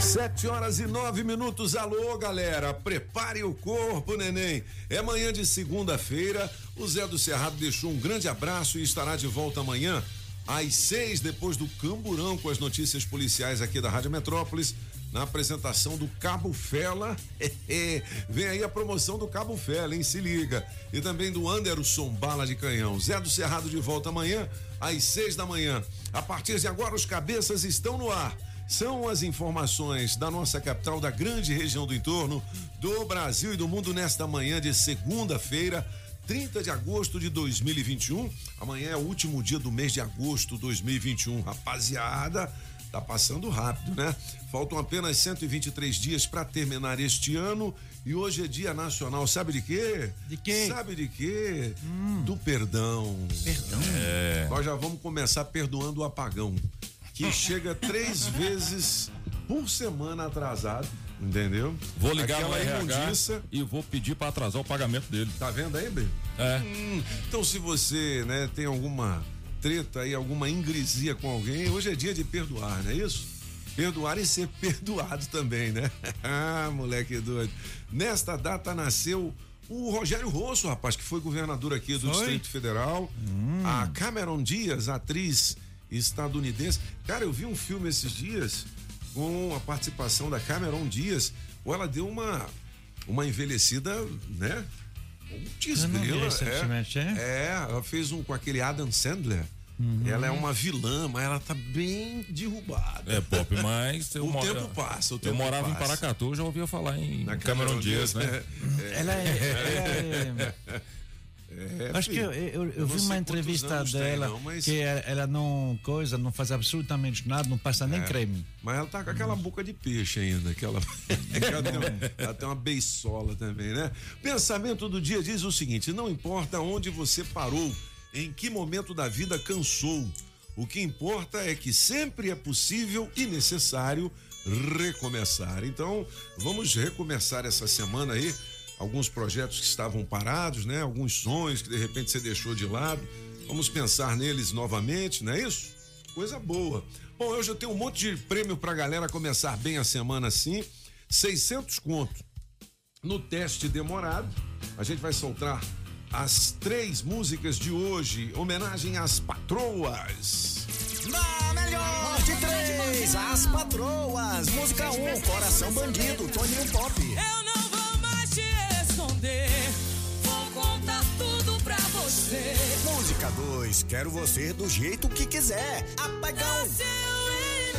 Sete horas e nove minutos. Alô, galera. Prepare o corpo, neném. É manhã de segunda-feira. O Zé do Cerrado deixou um grande abraço e estará de volta amanhã às seis, depois do Camburão, com as notícias policiais aqui da Rádio Metrópolis. Na apresentação do Cabo Fela. Vem aí a promoção do Cabo Fela, hein? Se liga. E também do Anderson Bala de Canhão. Zé do Cerrado de volta amanhã às seis da manhã. A partir de agora, os cabeças estão no ar são as informações da nossa capital, da grande região do entorno, do Brasil e do mundo nesta manhã de segunda-feira, 30 de agosto de 2021. Amanhã é o último dia do mês de agosto de 2021. Rapaziada, tá passando rápido, né? Faltam apenas 123 dias para terminar este ano e hoje é dia nacional, sabe de quê? De quê? Sabe de quê? Hum. Do perdão. Perdão. É. Nós já vamos começar perdoando o apagão que chega três vezes por semana atrasado. Entendeu? Vou ligar Aquela no imundiça e vou pedir para atrasar o pagamento dele. Tá vendo aí, Bê? É. Hum, então, se você, né, tem alguma treta aí, alguma ingresia com alguém, hoje é dia de perdoar, não é isso? Perdoar e ser perdoado também, né? ah, moleque doido. Nesta data nasceu o Rogério Rosso, rapaz, que foi governador aqui do foi? Distrito Federal. Hum. A Cameron Dias, atriz estadunidense. Cara, eu vi um filme esses dias com a participação da Cameron Dias, ou ela deu uma uma envelhecida, né? Desgrila, é, é, é, ela fez um com aquele Adam Sandler. Uhum. Ela é uma vilã, mas ela tá bem derrubada. É pop, mas o mora... tempo passa. O tempo eu morava passa. em Paracatu, já ouvia falar em Na Cameron Dias, né? É, é, ela é, é Acho filho, que eu, eu, eu vi uma entrevista dela tem, não, mas... que ela, ela, não coisa, não faz absolutamente nada, não passa nem é, creme. Mas ela tá com aquela boca de peixe ainda, aquela. ela, tem uma, ela tem uma beisola também, né? Pensamento do dia diz o seguinte: não importa onde você parou, em que momento da vida cansou. O que importa é que sempre é possível e necessário recomeçar. Então, vamos recomeçar essa semana aí alguns projetos que estavam parados, né? Alguns sonhos que de repente você deixou de lado. Vamos pensar neles novamente, não é isso? Coisa boa. Bom, hoje eu tenho um monte de prêmio pra galera começar bem a semana assim. 600 conto no teste demorado. A gente vai soltar as três músicas de hoje, homenagem às patroas. Na melhor de três, as patroas. Música 1, um, Coração Bandido, Toninho Pop. Eu esconder. Vou contar tudo pra você. Música 2, quero você do jeito que quiser. Apagão. Nasceu em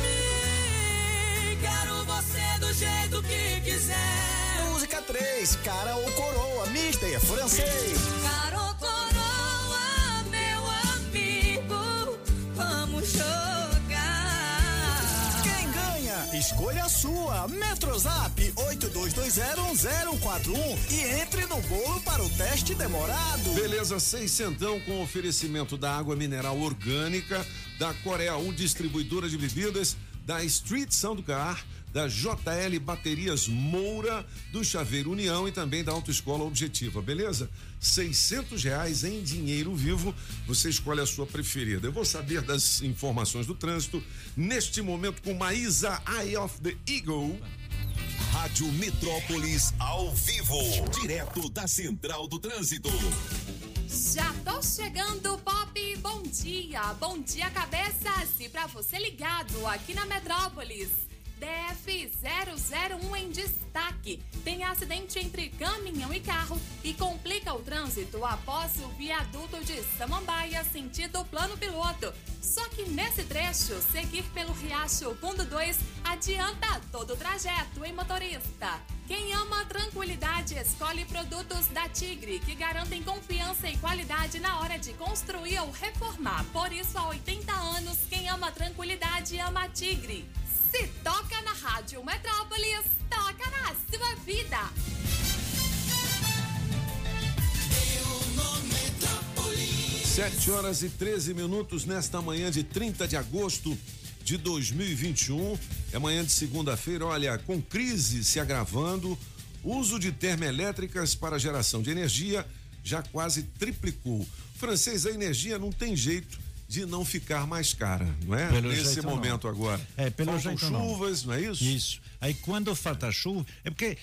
mim. Quero você do jeito que quiser. Música 3, cara ou coroa, mister francês. Cara sua. Metrozap 82201041 e entre no bolo para o teste demorado. Beleza, seiscentão com oferecimento da água mineral orgânica, da Coreia 1 distribuidora de bebidas, da Street Sound Car da JL Baterias Moura, do Chaveiro União e também da Autoescola Objetiva, beleza? Seiscentos reais em dinheiro vivo, você escolhe a sua preferida. Eu vou saber das informações do trânsito neste momento com Maísa Eye of the Eagle. Rádio Metrópolis ao vivo, direto da Central do Trânsito. Já tô chegando, Pop. Bom dia. Bom dia, cabeças. E pra você ligado aqui na Metrópolis. DF001 em destaque. Tem acidente entre caminhão e carro e complica o trânsito após o viaduto de Samambaia, sentido plano piloto. Só que nesse trecho, seguir pelo Riacho Fundo 2 adianta todo o trajeto, hein, motorista? Quem ama tranquilidade escolhe produtos da Tigre, que garantem confiança e qualidade na hora de construir ou reformar. Por isso, há 80 anos, quem ama tranquilidade ama Tigre. Se toca na Rádio Metrópolis, toca na sua vida. Sete horas e 13 minutos nesta manhã de 30 de agosto de 2021. É manhã de segunda-feira, olha, com crise se agravando, uso de termoelétricas para geração de energia já quase triplicou. Francês, a energia não tem jeito de não ficar mais cara, não é? Pelo Nesse momento não. agora. É, pelo Faltam chuvas, não. não. é isso? Isso. Aí quando falta chuva, é porque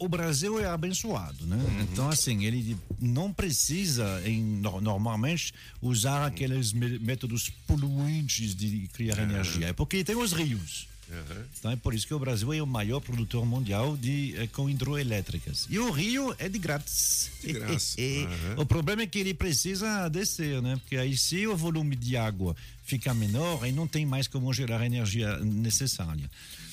o Brasil é abençoado, né? Uhum. Então, assim, ele não precisa, em, normalmente, usar aqueles métodos poluentes de criar é. energia. É porque tem os rios. Uhum. Então é por isso que o Brasil é o maior produtor mundial de eh, com hidroelétricas. E o rio é de grátis. De graça. Uhum. O problema é que ele precisa descer, né? Porque aí se o volume de água fica menor, aí não tem mais como gerar a energia necessária.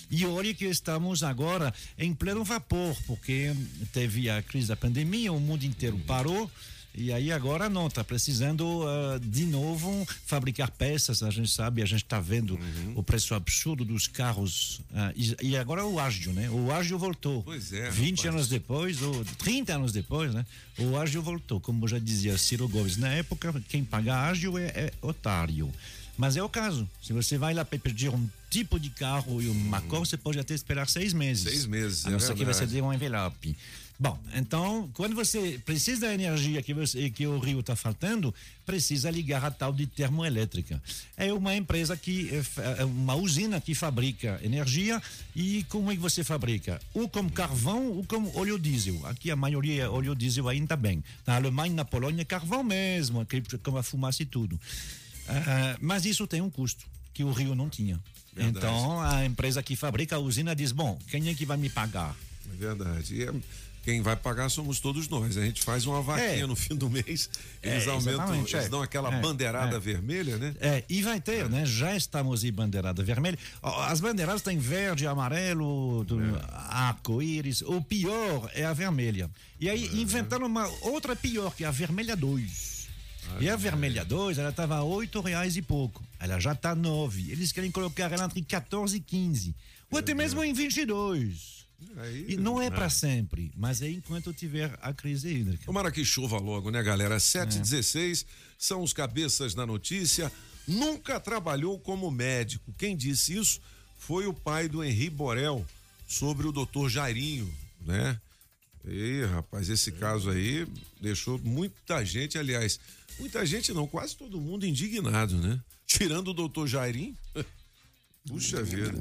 E olha que estamos agora em pleno vapor, porque teve a crise da pandemia, o mundo inteiro parou. E aí agora não, está precisando uh, de novo fabricar peças, a gente sabe, a gente está vendo uhum. o preço absurdo dos carros. Uh, e, e, agora o ágio, né? O ágio voltou. Pois é. 20 rapaz. anos depois, ou 30 anos depois, né? O ágio voltou. Como já dizia Ciro Gomes, na época, quem paga ágio é, é otário. Mas é o caso. Se você vai lá pedir um tipo de carro e uma uhum. cor, você pode até esperar seis meses. Seis meses. A não é ser que você dê um envelope. Bom, então, quando você precisa da energia que, você, que o rio está faltando, precisa ligar a tal de termoelétrica. É uma empresa que, é, uma usina que fabrica energia e como é que você fabrica? Ou com carvão ou com óleo diesel. Aqui a maioria é óleo diesel ainda bem. Na Alemanha, na Polônia, é carvão mesmo, com a fumaça e tudo. Uh, mas isso tem um custo que o rio não tinha. Verdade. Então a empresa que fabrica a usina diz: bom, quem é que vai me pagar? É verdade. E é quem vai pagar somos todos nós. A gente faz uma vaquinha é. no fim do mês, eles é, aumentam, eles é. dão aquela é. bandeirada é. vermelha, né? É, e vai ter, né? Já estamos em bandeirada vermelha. As bandeiradas têm verde, amarelo, arco-íris. O pior é a vermelha. E aí inventaram uma outra pior, que é a vermelha 2. e a vermelha 2, ela estava a oito reais e pouco. Ela já está nove. Eles querem colocar ela entre 14 e 15. Ou até mesmo em 22. Aí, e não é, é. para sempre, mas é enquanto tiver a crise hídrica. Tomara que chova logo, né, galera? 716 é. são os cabeças da notícia. Nunca trabalhou como médico. Quem disse isso foi o pai do Henri Borel sobre o doutor Jairinho, né? E, rapaz, esse caso aí deixou muita gente, aliás, muita gente não, quase todo mundo indignado, né? Tirando o doutor Jairinho. Puxa vida.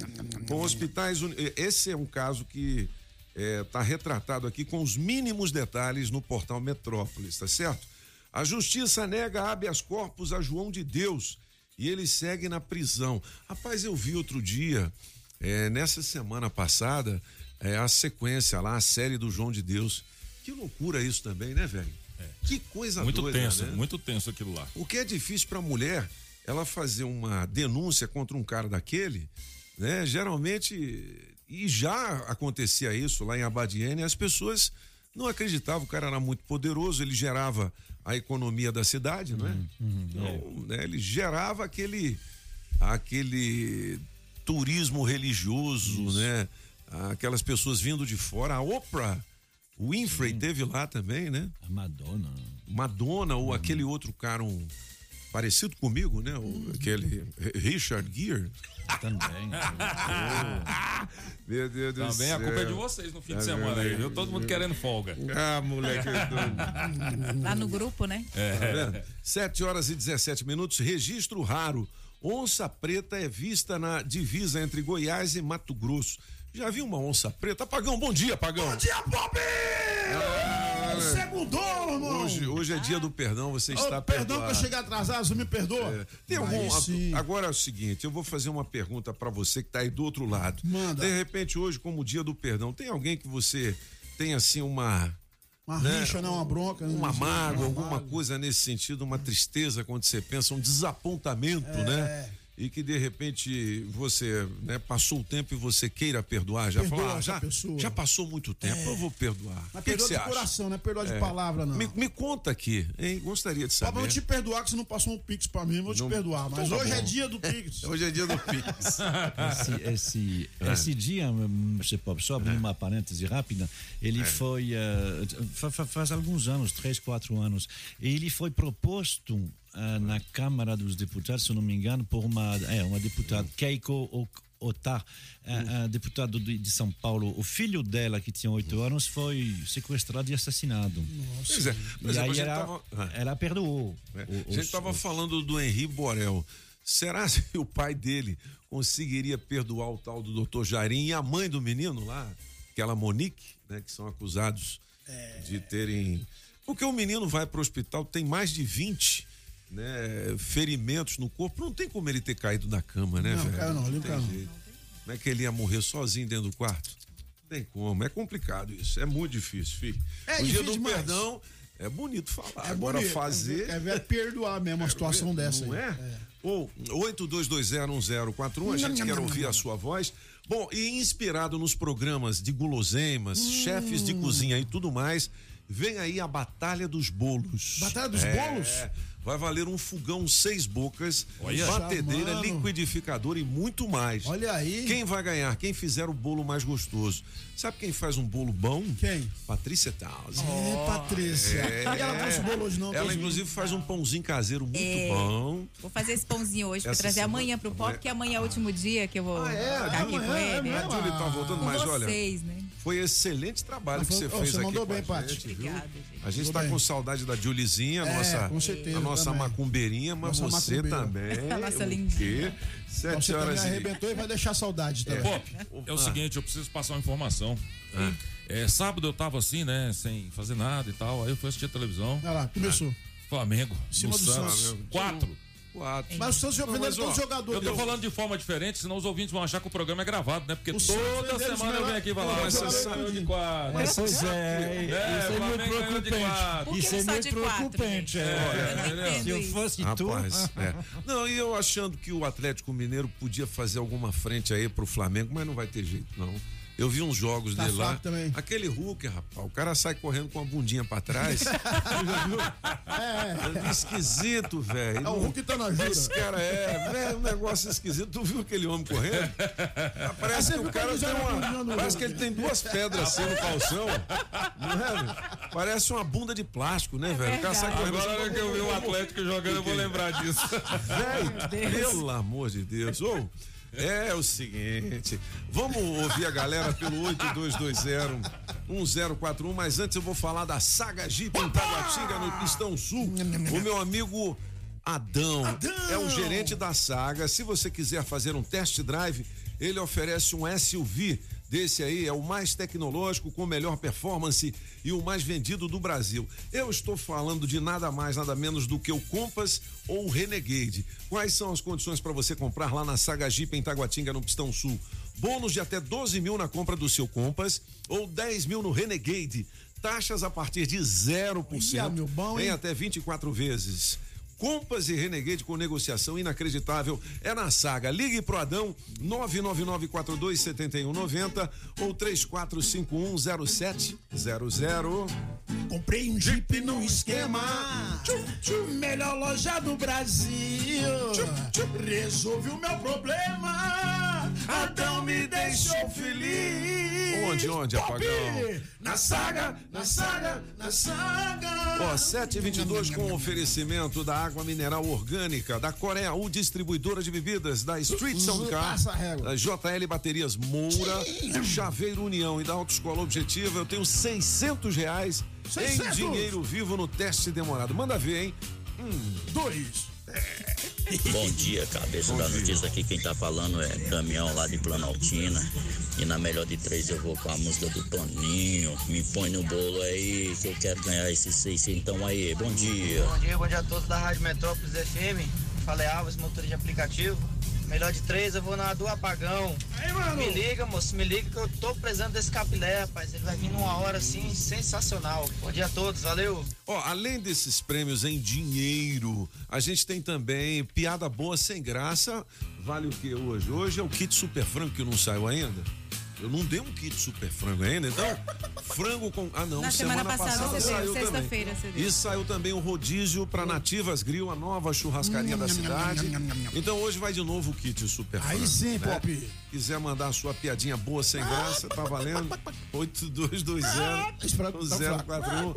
Com hospitais, esse é um caso que está é, retratado aqui com os mínimos detalhes no portal Metrópolis, tá certo? A justiça nega habeas corpus a João de Deus e ele segue na prisão. Rapaz, eu vi outro dia, é, nessa semana passada, é, a sequência lá, a série do João de Deus. Que loucura isso também, né, velho? É. Que coisa muito doida, tenso, né? muito tenso aquilo lá. O que é difícil para a mulher ela fazer uma denúncia contra um cara daquele, né? Geralmente, e já acontecia isso lá em Abadiene, as pessoas não acreditavam, o cara era muito poderoso, ele gerava a economia da cidade, é? Uhum, uhum, então, é. Né, ele gerava aquele aquele turismo religioso, isso. né? Aquelas pessoas vindo de fora, a Oprah Winfrey Sim. teve lá também, né? A Madonna. Madonna ou uhum. aquele outro cara, um parecido comigo, né? O, aquele Richard Gere. Também. Meu Deus do Também céu. a culpa é de vocês no fim de semana aí, viu? Todo mundo querendo folga. Ah, moleque. Lá no grupo, né? É. Tá 7 horas e 17 minutos, registro raro. Onça preta é vista na divisa entre Goiás e Mato Grosso. Já viu uma onça preta? Pagão, bom dia, Pagão. Bom dia, Bob! Ah, você mudou, irmão! Hoje, hoje é dia do perdão, você está oh, Perdão que eu cheguei atrasado, você me perdoa? É. Tem algum, agora é o seguinte, eu vou fazer uma pergunta para você que está aí do outro lado. Manda. De repente, hoje, como dia do perdão, tem alguém que você tem assim uma uma né? rixa, não, uma bronca. Uma mágoa, alguma coisa nesse sentido, uma tristeza quando você pensa, um desapontamento, é. né? E que de repente você né, passou o tempo e você queira perdoar, já Perdoa falou, ah, já, pessoa. já passou muito tempo, eu vou perdoar. Mas que, que perdoa você de acha? coração, não é perdoa de É. palavra, não. Me, me conta aqui, hein? Gostaria de Pra saber. não te perdoar, que você não passou um pix pra mim, eu vou te Não- perdoar. Mas Então tá hoje é dia do pix. Hoje é dia do Pix. Esse, esse, É. esse dia, Mr. Pop, só abrindo uma parêntese rápida, ele É. foi, eh, fa- fa- faz alguns anos, três, quatro anos, e ele foi proposto na Câmara dos Deputados, se eu não me engano, por uma, é, uma deputada, Keiko Otar, ah, ah, deputado de, de São Paulo. O filho dela, que tinha oito anos, foi sequestrado e assassinado. Pois é, por E exemplo, a aí ela, tava- ah. ela perdoou. É, o- a gente estava os- falando do Henri Borel. Será que o pai dele conseguiria perdoar o tal do doutor Jairim e a mãe do menino lá, aquela Monique, né, que são acusados É. de terem. Porque o menino vai para o hospital, tem mais de 20 né, ferimentos no corpo, não tem como ele ter caído na cama, né, Não, velho? caiu não, ele não caiu não. jeito. Como é que ele ia morrer sozinho dentro do quarto? Não tem como, é complicado isso, é muito difícil, filho. É o dia do demais. perdão é bonito falar, É agora bonito. fazer... É, é perdoar mesmo uma situação dessa Não aí. é? Ou 82201041, a gente quer ouvir a sua voz. Bom, e inspirado nos programas de guloseimas, Hum. chefes de cozinha e tudo mais, vem aí a Batalha dos Bolos. Batalha dos É, Bolos? Vai valer um fogão seis bocas, Olha. batedeira, Mano. liquidificador e muito mais. Olha aí. Quem vai ganhar? Quem fizer o bolo mais gostoso. Sabe quem faz um bolo bom? Quem? Patrícia Towns. É, Patrícia. É. E ela trouxe bolo hoje não? Ela, inclusive, faz um pãozinho caseiro muito É. bom. Vou fazer esse pãozinho hoje pra Essa trazer semana- amanhã pro pop, amanhã- que amanhã é o último dia que eu vou Ah, é? ficar aqui Amanhã com é ele. mesmo? A Julie tá voltando, Com mas olha, vocês, né? Foi excelente trabalho Ah, que você oh, fez você aqui mandou com bem, a Paty. gente, viu? Obrigada, A gente Mandou tá bem. com saudade da Julizinha, É, nossa, com certeza, a nossa também. macumbeirinha, mas Nossa você macumbeira. também. Nossa o lindinha. Sete Você também horas e... arrebentou e vai deixar saudade também. Pop, é o seguinte, eu preciso passar uma informação. É, sábado eu tava assim, né, sem fazer nada e tal. Aí eu fui assistir a televisão. Olha lá, começou. Flamengo, cima no do Santos. Santos. Quatro. Quatro. Mas o Santos ó, os jogadores. Eu tô falando de forma diferente, senão os ouvintes vão achar que o programa é gravado, né? Porque O toda Santos semana os eu venho aqui falar. Mas você jogadores saiu de quadro. Mas, pois é, É, isso é muito preocupante. quatro. Isso é muito quatro, preocupante. é. Entendo Se eu fosse Rapaz, tu. é. Não, e eu achando que o Atlético Mineiro podia fazer alguma frente aí pro Flamengo, mas não vai ter jeito, não. Eu vi uns jogos Tá dele lá. também. Aquele Hulk, rapaz, o cara sai correndo com a bundinha pra trás. é, esquisito, velho. É o Hulk tá na jura. Esse cara é, velho, um negócio esquisito. Tu viu aquele homem correndo? Parece Você que o cara tem uma. Parece que ele tem duas pedras assim no calção. Não é? velho? Parece uma bunda de plástico, né, velho? O cara sai correndo. Agora hora que eu vi o Atlético jogando, eu vou lembrar disso. Velho, pelo amor de Deus. Ô, é o seguinte, vamos ouvir a galera pelo 8220-1041, mas antes eu vou falar da Saga Jeep em Taguatinga, no Pistão Sul. O meu amigo Adão, é o gerente da Saga. Se você quiser fazer um test drive, ele oferece um SUV desse aí, é o mais tecnológico, com melhor performance e o mais vendido do Brasil. Eu estou falando de nada mais, nada menos do que o Compass ou o Renegade. Quais são as condições para você comprar lá na Saga Jeep em Taguatinga, no Pistão Sul? Bônus de até 12 mil na compra do seu Compass ou 10 mil no Renegade. Taxas a partir de 0% Olha, meu bom, em hein? até 24 vezes. Compass e Renegade com negociação inacreditável é na saga. Ligue pro Adão 999427190 ou 34510700. Comprei um Jeep num esquema. Melhor loja do Brasil. Resolve o meu problema. Adão me deixou feliz. Onde, onde, Pop! apagão? Na saga, na saga, na saga. Ó, 722 com oferecimento da água mineral orgânica, da Coreia U Distribuidora de Bebidas, da Street Sound Car, da JL Baterias Moura, Chaveiro União e da Autoescola Objetiva. Eu tenho 600 reais em 600? dinheiro vivo no teste demorado. Manda ver, hein? Dois. Bom dia, cabeça da notícia aqui. Quem tá falando é Damião lá de Planaltina. E na melhor de três eu vou com a música do Toninho. Me põe no bolo aí que eu quero ganhar esses 600 aí. Bom dia. Bom dia, bom dia a todos da Rádio Metrópolis FM. Falei Alves, motor de aplicativo. Melhor de três, eu vou na do apagão. Me liga, moço, me liga que eu tô precisando desse capilé, rapaz. Ele vai vir numa hora assim, sensacional. Bom dia a todos, valeu. Ó, além desses prêmios em dinheiro, a gente tem também piada boa sem graça. Vale o que hoje? Hoje é o kit super frango que não saiu ainda. Eu não dei um kit super frango ainda, então frango com ah não, Na semana passada você deu, sexta-feira você deu. E saiu também o rodízio para Nativas Grill, a nova churrascaria da cidade. Então hoje vai de novo o kit super frango. Aí sim, né? Pop. Quiser mandar a sua piadinha boa sem graça, tá valendo? 8220 041.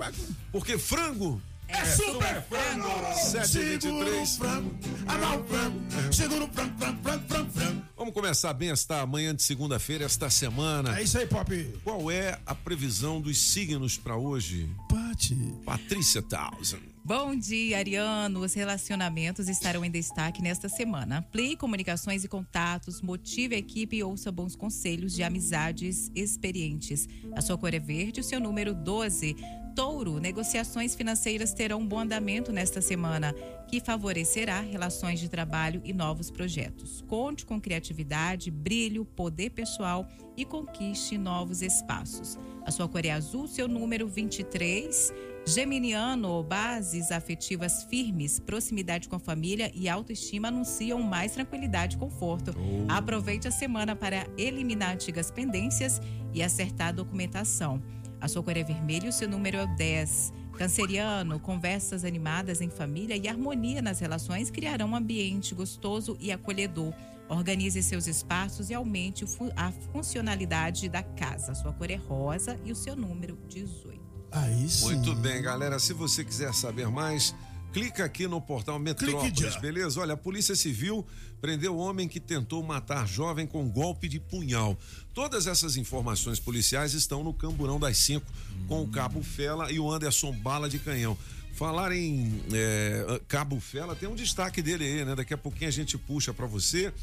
Porque frango É super frango. 723. Segura o frango. O frango. Segura o frango, frango, frango, frango, frango. Vamos começar bem esta manhã de segunda-feira, esta semana. É isso aí, Pop. Qual é a previsão dos signos para hoje? Pati. Patrícia Townsend. Bom dia, Ariano. Os relacionamentos estarão em destaque nesta semana. Amplie comunicações e contatos, motive a equipe e ouça bons conselhos de amizades experientes. A sua cor é verde, o seu número 12. Touro, negociações financeiras terão um bom andamento nesta semana, que favorecerá relações de trabalho e novos projetos. Conte com criatividade, brilho, poder pessoal e conquiste novos espaços. A sua cor é azul, seu número 23. Geminiano, bases afetivas firmes, proximidade com a família e autoestima anunciam mais tranquilidade e conforto. Aproveite a semana para eliminar antigas pendências e acertar a documentação. A sua cor é vermelho e o seu número é o 10. Canceriano, conversas animadas em família e harmonia nas relações criarão um ambiente gostoso e acolhedor. Organize seus espaços e aumente a funcionalidade da casa. A sua cor é rosa e o seu número 18. Aí sim. Muito bem, galera. Se você quiser saber mais, clica aqui no portal Metrópolis, beleza? Olha, a Polícia Civil prendeu o homem que tentou matar jovem com golpe de punhal. Todas essas informações policiais estão no Camburão das Cinco, com o Cabo Fela e o Anderson Bala de Canhão. Falar em é, Cabo Fela, tem um destaque dele aí, né? Daqui a pouquinho a gente puxa pra você.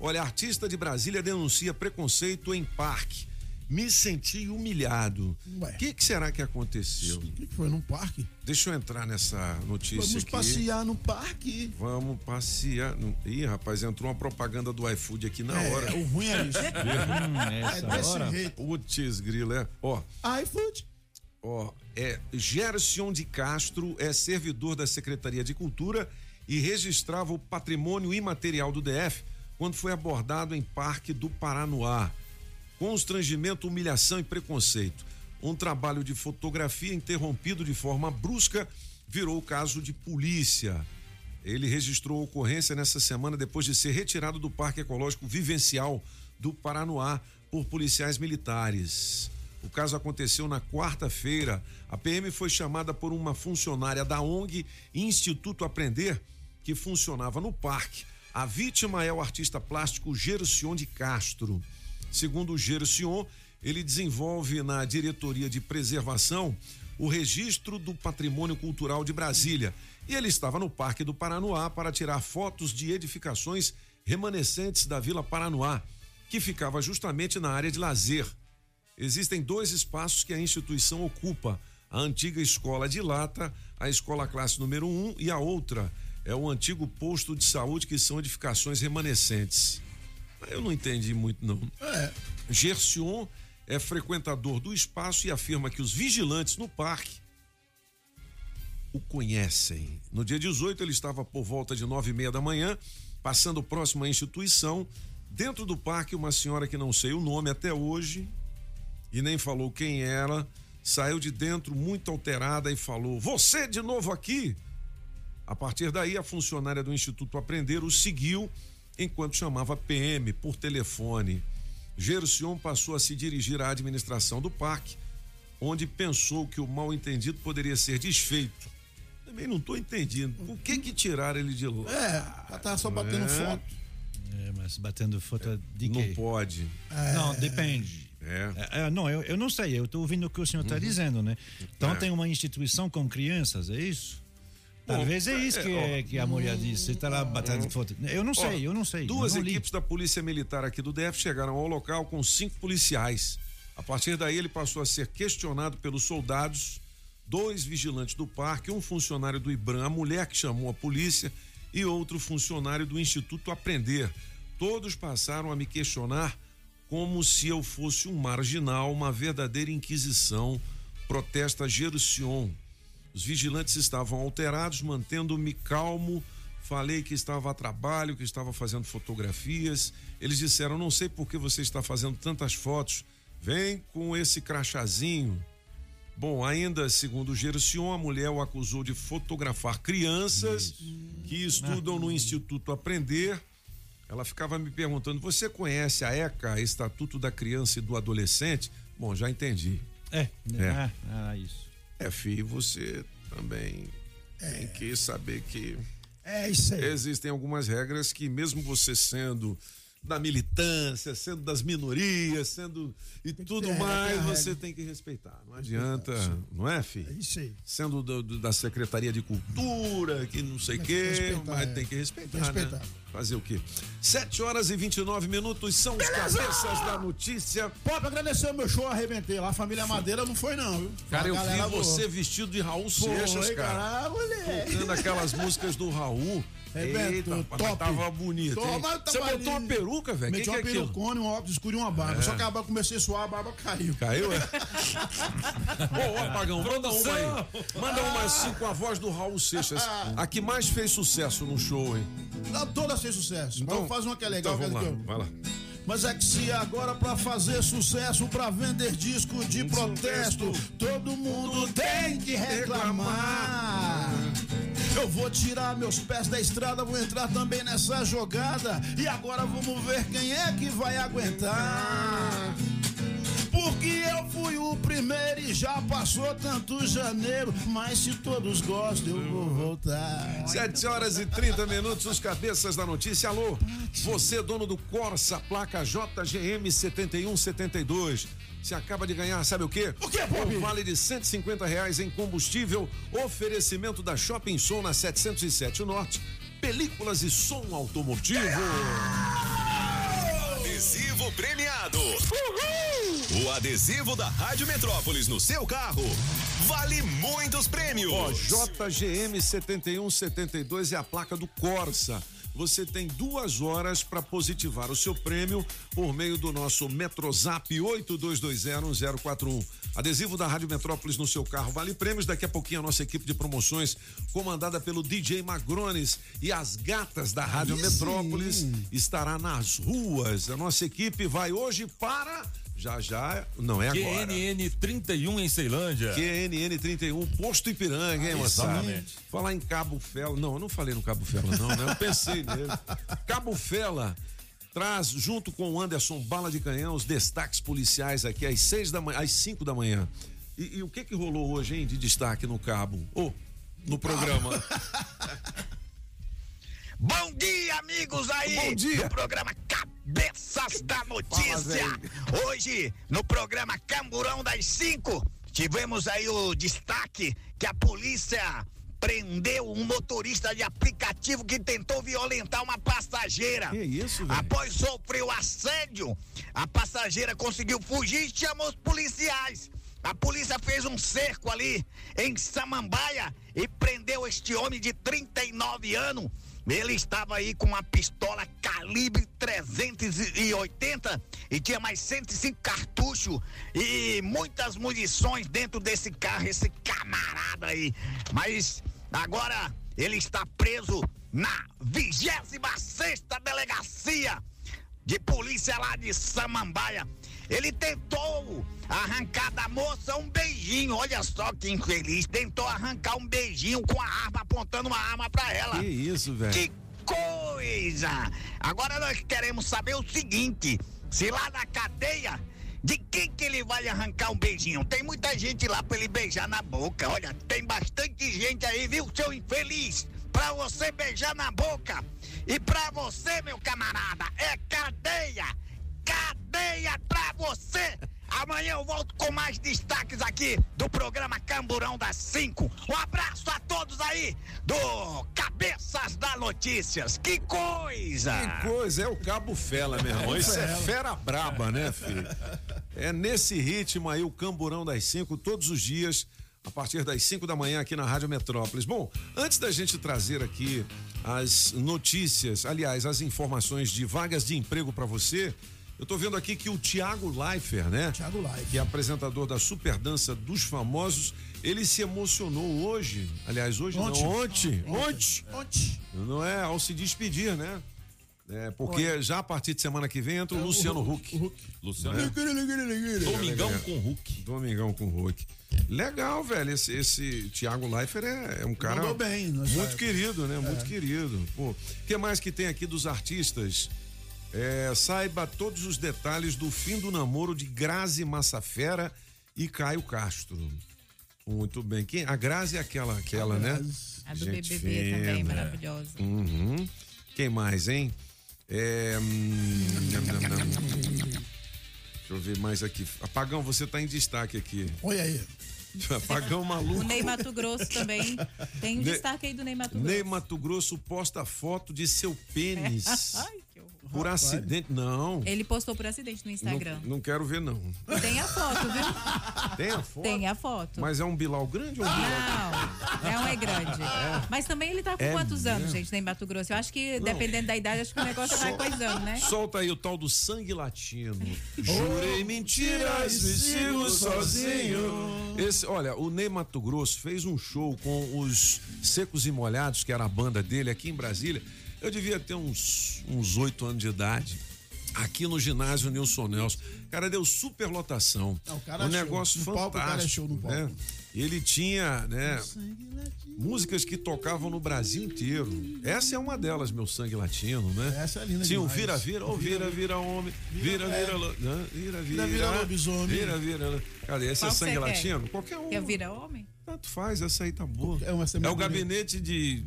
Olha, artista de Brasília denuncia preconceito em parque. Me senti humilhado. O que, que será que aconteceu? O que que foi num parque? Deixa eu entrar nessa notícia Vamos aqui. passear no parque. Vamos passear. Ih, rapaz, entrou uma propaganda do iFood aqui na É, hora. o ruim é isso. Hum, É desse hora. jeito. Putz, grilo, é. Ó, iFood. ó, é Gerson de Castro é servidor da Secretaria de Cultura e registrava o patrimônio imaterial do DF quando foi abordado em Parque do Paranoá. Constrangimento, humilhação e preconceito. Um trabalho de fotografia interrompido de forma brusca virou caso de polícia. Ele registrou ocorrência nessa semana depois de ser retirado do Parque Ecológico Vivencial do Paranoá por policiais militares. O caso aconteceu na quarta-feira. A PM foi chamada por uma funcionária da ONG Instituto Aprender, que funcionava no parque. A vítima é o artista plástico Gerson de Castro. Segundo o Gerson, ele desenvolve na diretoria de preservação o registro do patrimônio cultural de Brasília. E ele estava no Parque do Paranoá para tirar fotos de edificações remanescentes da Vila Paranoá, que ficava justamente na área de lazer. Existem dois espaços que a instituição ocupa: a antiga escola de lata, a escola classe número 1 um, e a outra é o antigo posto de saúde, que são edificações remanescentes. Eu não entendi muito, não. É. Gerson é frequentador do espaço e afirma que os vigilantes no parque o conhecem. No dia 18, ele estava por volta de nove e meia da manhã, passando próximo à instituição. Dentro do parque, uma senhora que não sei o nome até hoje e nem falou quem era, saiu de dentro muito alterada e falou: Você de novo aqui? A partir daí, a funcionária do Instituto Aprender o seguiu enquanto chamava PM por telefone. Gerson passou a se dirigir à administração do parque, onde pensou que o mal entendido poderia ser desfeito. Também não estou entendendo. Por que que tiraram ele de lá? É, ela tava só batendo É. foto. É, mas batendo foto de Não quê? pode. Não, depende. É. É, é, não, eu, eu não sei, eu estou ouvindo o que o senhor está dizendo, né? Então É. tem uma instituição com crianças, é isso? Talvez é isso é, que, é, que a mulher disse. Você está lá batendo foto. Eu não sei, eu não sei. Duas não equipes da Polícia Militar aqui do DF chegaram ao local com cinco policiais. A partir daí, ele passou a ser questionado pelos soldados, dois vigilantes do parque, um funcionário do IBRAM, a mulher que chamou a polícia e outro funcionário do Instituto Aprender. Todos passaram a me questionar como se eu fosse um marginal, uma verdadeira inquisição. Protesta Gerucion. Os vigilantes estavam alterados, mantendo-me calmo. Falei que estava a trabalho, que estava fazendo fotografias. Eles disseram: Não sei por que você está fazendo tantas fotos. Vem com esse crachazinho. Bom, ainda segundo Gercion, a mulher o acusou de fotografar crianças que estudam no Instituto Aprender. Ela ficava me perguntando: Você conhece a ECA, Estatuto da Criança e do Adolescente? Bom, já entendi. É, É. Ah, ah, isso. É, filho, você também tem que saber que É isso aí. existem algumas regras que, mesmo você sendo da militância, sendo das minorias, sendo e tudo mais, você tem que respeitar. Não adianta, não é, filho? É isso aí. Sendo do- do- da Secretaria de Cultura, que não sei o quê, respeitar, mas é. tem que respeitar, Tem que respeitar. né? Fazer o quê? 7 horas e 29 minutos são os cabeças da notícia. Pode agradecer o meu show, arrebentei lá. A família Madeira não foi, não, viu? Cara, eu vi voou. você vestido de Raul Seixas, Foi, cara. cara, moleque. Tocando aquelas músicas do Raul. Eita, top. tava bonito. Toma, Você botou ali. uma peruca, velho? Que Meti que é uma aquilo? perucone, um óculos escuro e uma barba. É. Só que a barba comecei a suar, a barba caiu. Caiu, é? Ô, ô, Apagão, manda uma aí. Manda uma assim com a voz do Raul Seixas. A que mais fez sucesso no show, hein? Não, Todas fez sucesso. Então- Vamos fazer uma que é legal. Então vamos que é lá, que eu- vai lá. Mas é que se agora pra fazer sucesso, pra vender disco de protesto, todo mundo tem que reclamar. Eu vou tirar meus pés da estrada, vou entrar também nessa jogada. E agora vamos ver quem é que vai aguentar. Porque eu fui o primeiro e já passou tanto janeiro. Mas se todos gostam, eu vou voltar. 7 horas e 30 minutos, os cabeças da notícia. Alô, você, dono do Corsa, placa JGM 7172. Você acaba de ganhar, sabe o quê? O quê, Bob? Um vale de 150 reais em combustível. Oferecimento da Shopping Som na 707 Norte. Películas e som automotivo. Adesivo premiado. O adesivo da Rádio Metrópolis no seu carro vale muitos prêmios. Ó, JGM 7172 é a placa do Corsa. Você tem duas horas para positivar o seu prêmio por meio do nosso Metrozap 82201041. Adesivo da Rádio Metrópolis no seu carro vale prêmios. Daqui a pouquinho a nossa equipe de promoções, comandada pelo DJ Magrones e as gatas da Rádio Aí Metrópolis, estará nas ruas. A nossa equipe vai hoje para. Já já, não é agora. QNN 31 em Ceilândia. QNN 31, Posto Ipiranga, hein, moçada? Exatamente. Falar em Cabo Fela. Não, eu não falei no Cabo Fela, não, né? Eu pensei nele. Cabo Fela traz, junto com o Anderson Bala de Canhão, os destaques policiais aqui às seis da manhã, às cinco da manhã. E, e o que que rolou hoje, hein, de destaque no Cabo? Ou no programa? Bom dia, amigos aí Bom dia. do programa Cabeças da Notícia. Hoje, no programa Camburão das 5, tivemos aí o destaque que a polícia prendeu um motorista de aplicativo que tentou violentar uma passageira. Que isso, velho? Após sofrer o assédio, a passageira conseguiu fugir e chamou os policiais. A polícia fez um cerco ali em Samambaia e prendeu este homem de 39 anos. Ele estava aí com uma pistola calibre 380 e tinha mais 105 cartuchos e muitas munições dentro desse carro, esse camarada aí. Mas agora ele está preso na 26 delegacia de polícia lá de Samambaia. Ele tentou arrancar da moça um beijinho. Olha só que infeliz. Tentou arrancar um beijinho com a arma, apontando uma arma pra ela. Que isso, velho? Que coisa! Agora nós queremos saber o seguinte: se lá na cadeia, de quem que ele vai arrancar um beijinho? Tem muita gente lá pra ele beijar na boca. Olha, tem bastante gente aí, viu, seu infeliz? Pra você beijar na boca. E pra você, meu camarada, é cadeia! Cadeia pra você! Amanhã eu volto com mais destaques aqui do programa Camburão das 5. Um abraço a todos aí do Cabeças da Notícias. Que coisa! Que coisa, é o Cabo Fela, meu irmão. Isso é fera braba, né, filho? É nesse ritmo aí, o Camburão das Cinco, todos os dias, a partir das 5 da manhã aqui na Rádio Metrópolis. Bom, antes da gente trazer aqui as notícias, aliás, as informações de vagas de emprego para você, eu tô vendo aqui que o Tiago Leifert, né? Tiago Leifert. Que é apresentador da Super Dança dos Famosos, ele se emocionou hoje, aliás, hoje Ontem. não, ontem, Ontem. ontem, Ontem. não é, ao se despedir, né? É, porque Olha. já a partir de semana que vem entra o É, o Luciano Hulk, Huck. o Hulk. Luciano. É. Domingão É. com Hulk. Domingão com Hulk. Legal, velho. Esse, esse Thiago Leifert é, é um cara Mandou bem nessa muito época. querido, né? Muito É. querido. Pô, o que mais que tem aqui dos artistas? É, saiba todos os detalhes do fim do namoro de Grazi Massafera e Caio Castro. Muito bem. Quem? A Grazi é aquela, aquela, né? A do Gente BBB também, maravilhosa. Uhum. Quem mais, hein? É, hum. Deixa eu ver mais aqui. Apagão, você tá em destaque aqui. Olha aí. Apagão maluco. O Ney Mato Grosso também. Tem um Ne- destaque aí do Ney Mato Grosso. Ney Mato Grosso posta foto de seu pênis. Ai, Por acidente. Não. Ele postou por acidente no Instagram. Não, não quero ver, não. Tem a foto, viu? Tem a foto? Tem a foto. Mas é um Bilal grande ou um Bilal? Não, não é grande. Mas também ele tá com É quantos anos, mesmo? gente, Ney Mato Grosso? Eu acho que, dependendo da idade, acho que o negócio vai coisando, né? Solta aí o tal do sangue latino. Jurei mentiras, me sigo sozinho. Esse, olha, o Ney Mato Grosso fez um show com os Secos e Molhados, que era a banda dele aqui em Brasília. Eu devia ter uns uns oito anos de idade. Aqui no ginásio Nilson Nelson. Cara, deu super lotação. Não, o cara um negócio No palco, o fantástico. cara é show no palco. né? Ele tinha, né? Músicas que tocavam no Brasil inteiro. Essa é uma delas, meu sangue latino, né? Essa é linda Tinha o vira, vira, ou vira, vira homem, vira, vira, né? vira, vira, Vira, vira lobisomem. Vira, vira. Cadê? Esse é sangue latino? Qualquer um. Quer vira homem? Tanto faz, essa aí tá boa. É uma É o gabinete de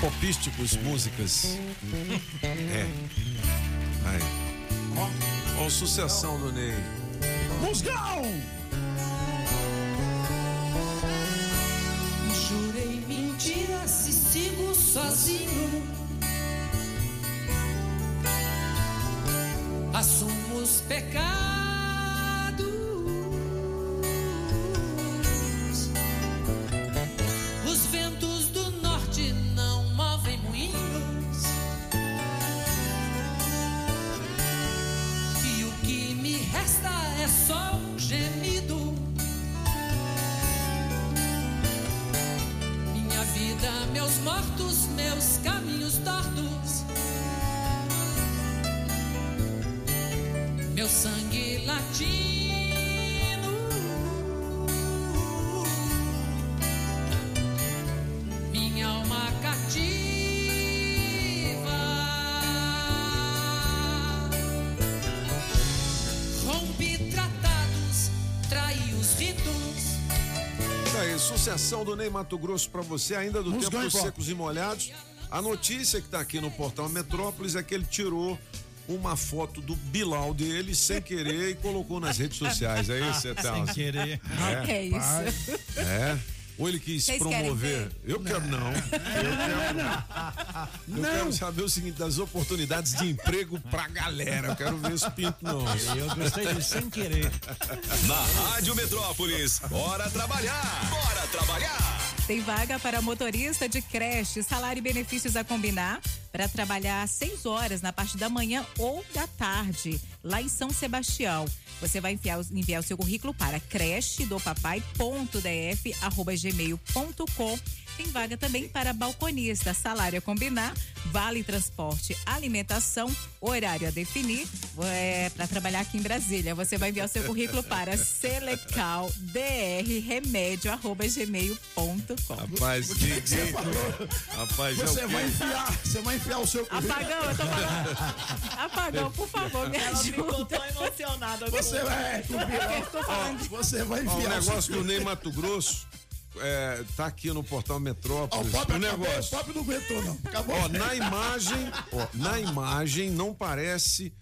popísticos músicas. É. Aí. Ó, ó, sucessão do Ney. Musgão! Jurei mentiras e sigo sozinho. Assumo os pecados. Só um gemido. Minha vida, meus mortos, meus caminhos tortos. Meu sangue latino. Aí, sucessão do Ney Mato Grosso pra você, ainda do Musgão tempo dos secos e molhados. A notícia que tá aqui no portal Metrópolis é que ele tirou uma foto do Bilal dele sem querer e colocou nas redes sociais. É isso, Sem Etel? querer. Que é isso? É. Ou ele quis Vocês promover? ver? Eu quero não. Eu quero não. Eu quero saber o seguinte, das oportunidades de emprego pra galera. Eu quero ver esse pinto não. Eu gostei de sem querer. Na Rádio Metrópolis, bora trabalhar! Bora trabalhar! Tem vaga para motorista de creche, salário e benefícios a combinar para trabalhar seis horas na parte da manhã ou da tarde, lá em São Sebastião. Você vai enviar, enviar o seu currículo para creche do papai.df@gmail.com. Tem vaga também para balconista, salário a combinar, vale transporte, alimentação, horário a definir é, para trabalhar aqui em Brasília. Você vai enviar o seu currículo para selecaldrremédio@gmail.com. Rapaz, ninguém... Rapaz, é o Você quê? vai enfiar, você vai enfiar o seu currículo. Apagão, eu tô falando. Apagão, por favor, me ajuda. Tô emocionada. Você vai, você vai Ó, o enfiar o seu negócio do Ney Mato Grosso é, tá aqui no portal Ó, o Metrópolis. pop o acabou, o negócio. pop não aguentou, não. Acabou. Ó, na imagem, ó, na imagem não parece,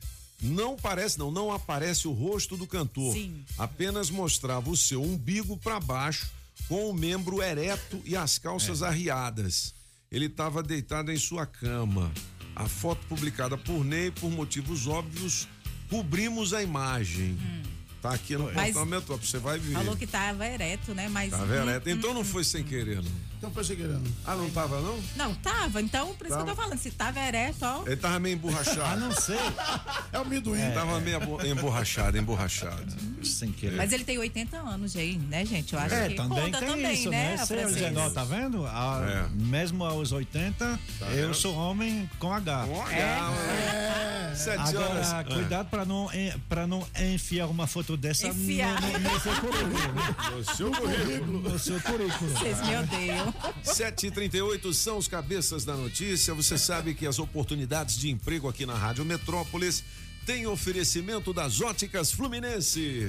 não parece não, não aparece o rosto do cantor. Sim. Apenas mostrava o seu umbigo para baixo, com o membro ereto e as calças arriadas. Ele estava deitado em sua cama. A foto publicada por Ney, por motivos óbvios, cobrimos a imagem. Tá aqui no Mas- portal Metrópole, você vai ver. Falou que tava ereto, né? Mas. Tá vendo? Então não foi sem querer, não. Então foi sem querer, não. Ah, não tava, não? Não, tava. Então, por isso que eu Tava. tô falando. Se tava ereto, ó. Ele tava meio emborrachado. Ah, não sei. É o amendoim. Tava meio abo- emborrachado, emborrachado. Sem querer. Mas ele tem 80 anos, gente, né, gente? Eu acho É, que também conta tem também, isso, né? né? Seu? Zenó, tá vendo? A- É. Mesmo aos 80, eu vendo? sou homem com H. É. Sete horas. Agora, cuidado para não, pra não enfiar uma foto dessa no, Enfiar. no, no seu currículo. né? O seu currículo. No seu currículo. Vocês me odeiam. 7h38 são os cabeças da notícia. Você sabe que as oportunidades de emprego aqui na Rádio Metrópolis têm oferecimento das óticas Fluminense.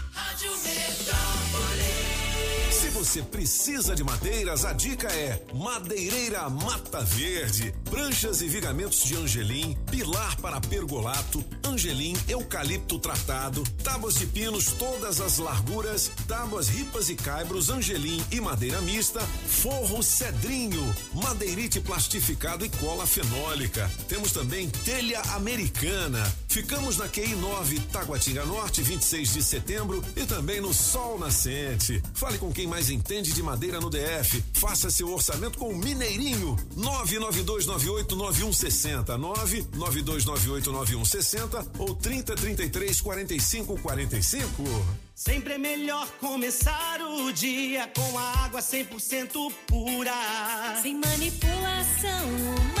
Rádio. Se você precisa de madeiras, a dica é Madeireira Mata Verde. Pranchas e vigamentos de angelim, pilar para pergolato, angelim, eucalipto tratado, tábuas de pinos todas as larguras, tábuas ripas e caibros, angelim e madeira mista, forro cedrinho, madeirite plastificado e cola fenólica. Temos também telha americana. Ficamos na QI 9, Taguatinga Norte, 26 de setembro e também no Sol Nascente. Fale com quem mais entende de madeira no DF. Faça seu orçamento com o Mineirinho. 992989160. 992989160 ou 3033 4545. Sempre é melhor começar o dia com a água 100% pura. Sem manipulação humana,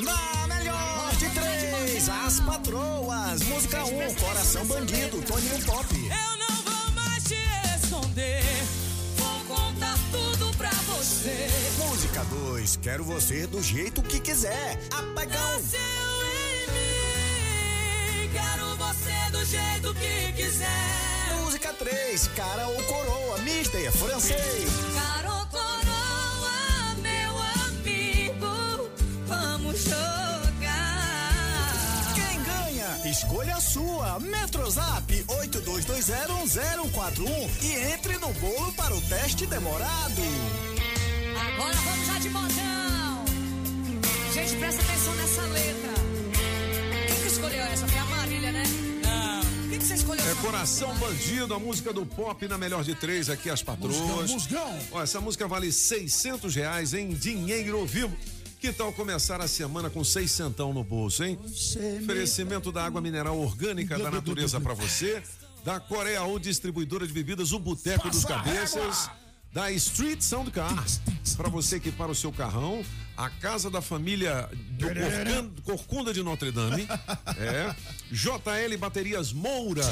Na melhor de três, as patroas. Música 1, um, Coração Bandido, Toninho Pop. Eu não vou mais te esconder. Vou contar tudo pra você. Música 2, Quero Você do Jeito Que Quiser. Apagão. Nasceu em mim. Quero você do jeito que quiser. Música 3, Cara ou Coroa, Mister Francês. Caro coroa, jogar. Quem ganha? Escolha a sua. Metrozap 82201041 e entre no bolo para o teste demorado. Agora vamos lá de modão. Gente, presta atenção nessa letra. Quem que escolheu essa? Foi a Marília, né? Não. Quem que você escolheu É Coração música? Bandido, a música do pop na melhor de três aqui, as patroas. Musgão, Ó, essa música vale 600 reais em dinheiro vivo. Que tal começar a semana com seiscentão no bolso, hein? Oferecimento da água mineral orgânica da natureza pra você. Da Coreia U, distribuidora de bebidas, o Boteco dos Cabeças. Da Street Sound Cars, pra você equipar o seu carrão. a casa da família do Corcan- Corcunda de Notre Dame. é. JL Baterias Moura,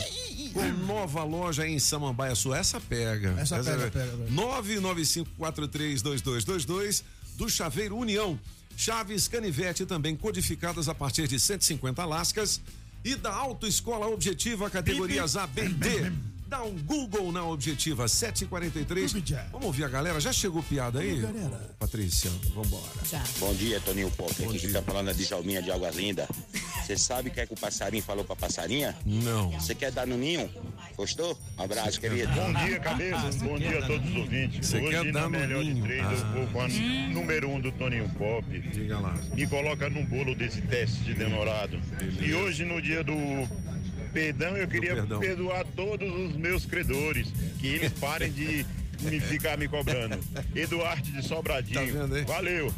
com nova loja em Samambaia Sul. Essa pega. Essa pega, é- pega, velho. 995432222 do Chaveiro União. Chaves Canivete também codificadas a partir de 150 lascas e da Autoescola Objetiva categorias A, B e D. Dá um Google na Objetiva 743. Vamos ouvir a galera. Já chegou piada aí? Patrícia, vambora. Bom dia, Toninho Pop. Aqui quem tá falando de Jalminha de Águas Lindas. Você sabe o que é que o passarinho falou pra passarinha? Não. Você quer dar no ninho? Gostou? Um abraço, querido. Bom dia, cabeça. Bom dia a todos os ouvintes. Você quer Hoje, dar na no melhor de três, eu vou com a número um do Toninho Pop. Diga lá. Me coloca num bolo desse teste de demorado. E hoje, no dia do perdão, eu queria perdão. perdoar todos os meus credores. Que eles parem de me ficar me cobrando. Eduardo de Sobradinho. Valeu.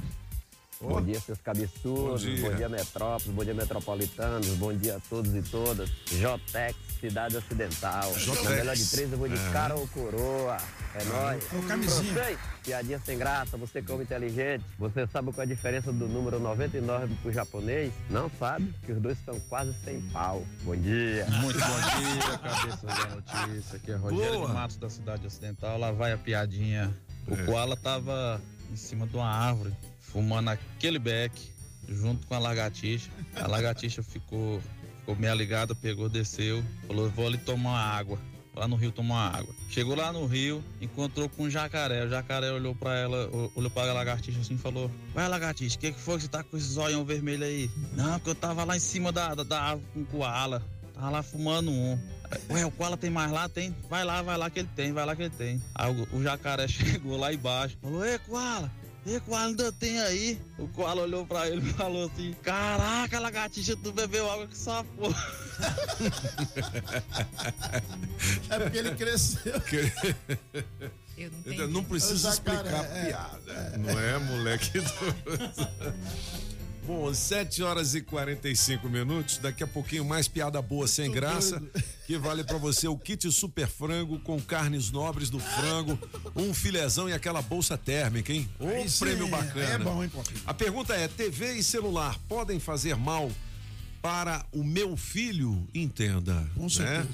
Bom dia, seus cabeçudos. Bom Bom dia. dia. Metrópolis. Bom dia, Metropolitanos. Bom dia a todos e todas. Jotex, Cidade Ocidental. Jotex. Na melhor de três, eu vou de É. cara ou coroa. É nóis. Ô, camisinha. Francês, piadinha sem graça. Você como inteligente. Você sabe qual é a diferença do número 99 pro japonês? Não sabe? Que os dois estão quase sem pau. Bom dia. Muito bom dia, cabeça da notícia. Aqui é Rogério Boa. de Matos da cidade ocidental. Lá vai a piadinha. O Koala tava em cima de uma árvore, fumando aquele beck junto com a lagartixa. A lagartixa ficou, ficou meio ligada, pegou, desceu, falou: vou ali tomar água. Lá no rio tomar água. Chegou lá no rio, encontrou com um jacaré. O jacaré olhou pra ela, olhou pra lagartixa assim e falou: Ué, lagartixa, o que, que foi que você tá com esse zóio vermelho aí? Não, porque eu tava lá em cima da, da, da árvore com o koala. Tava lá fumando um. Ué, o koala tem mais lá? Tem? Vai lá, vai lá que ele tem, vai lá que ele tem. Aí o, o jacaré chegou lá embaixo. Falou, ei, koala, ei, koala, ainda tem aí? O koala olhou pra ele e falou assim: Caraca, lagartixa, tu bebeu água que só porra. É porque ele cresceu. Eu não Então, não precisa explicar é, piada. Não é, moleque? Bom, 7 horas e 45 minutos. Daqui a pouquinho mais piada boa sem graça. Que vale pra você o kit super frango com carnes nobres do frango, um filezão e aquela bolsa térmica, hein? Ô, Aí sim, prêmio bacana. é bom, hein, Pop? A pergunta é: TV e celular podem fazer mal para o meu filho? Entenda. Com certeza.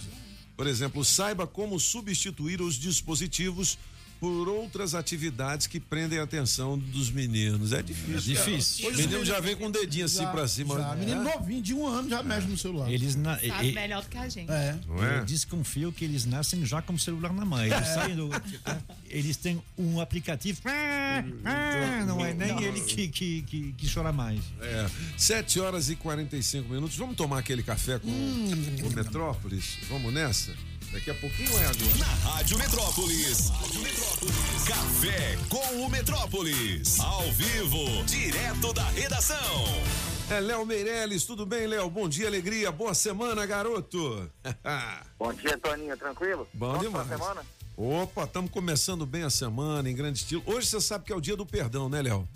Por exemplo, saiba como substituir os dispositivos por outras atividades que prendem a atenção dos meninos. É difícil. É difícil. O menino já vem com o dedinho assim Já, pra cima. já. Menino É. novinho, de um ano, já mexe no celular. Eles na, Sabe e- melhor do que a gente. É. É? Eu desconfio que eles nascem já com o celular na mão. Eles, É. saem do- eles têm um aplicativo. Ah, ah, não é nem Não. ele que, que, que, que chora mais. É, 7 horas e 45 minutos. Vamos tomar aquele café com o Metrópolis? Vamos nessa? Daqui a pouquinho é agora. Na Rádio Metrópolis. Café com o Metrópolis. Ao vivo, direto da redação. É Léo Meirelles, tudo bem, Léo? Bom dia, alegria, boa semana, garoto. Bom dia, Toninho, tranquilo? Bom Pronto demais. semana? Opa, estamos começando bem a semana, em grande estilo. Hoje você sabe que é o dia do perdão, né, Léo?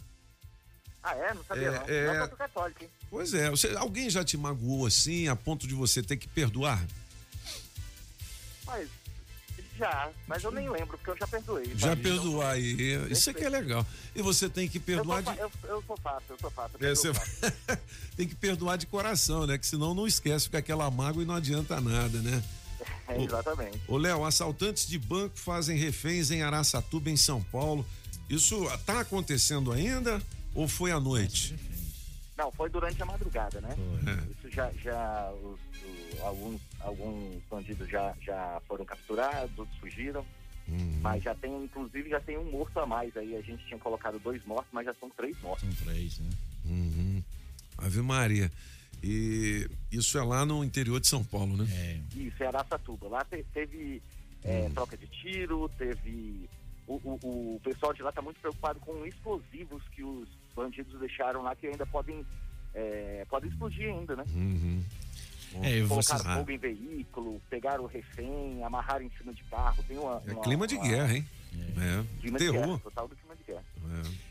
Ah, é? Não sabia É, não. é. Eu sou católico, hein? Pois é, você- alguém já te magoou assim, a ponto de você ter que perdoar? Mas já, mas eu nem lembro, porque eu já perdoei. Já perdoar aí, isso é que é legal. E você tem que Então, eu, perdoar sou, de... eu, eu sou fácil, eu sou fácil. eu É, você tem que perdoar de coração, né? Que senão não esquece, fica aquela mágoa e não adianta nada, né? É, exatamente. Ô, Léo, assaltantes de banco fazem reféns em Araçatuba, em São Paulo. Isso tá acontecendo ainda ou foi à noite? Não, foi durante a madrugada, né? É. Isso já, já os, alguns, alguns bandidos já, já foram capturados, outros fugiram. Uhum. Mas já tem, inclusive, já tem um morto a mais aí. A gente tinha colocado dois mortos, mas já são três mortos. São três, né? Uhum. Ave Maria. E isso é lá no interior de São Paulo, né? É. Isso, é Araçatuba. Lá te- teve é, troca de tiro, teve. O, o, o pessoal de lá está muito preocupado com explosivos que os bandidos deixaram lá que ainda podem, é, podem explodir ainda, né? Uhum. É, você- Colocaram Ah. fogo em veículo, pegaram o refém, amarraram em cima de carro. Tem uma, É uma- clima de uma- guerra, hein? É. Clima de Terror. guerra, total do clima de guerra.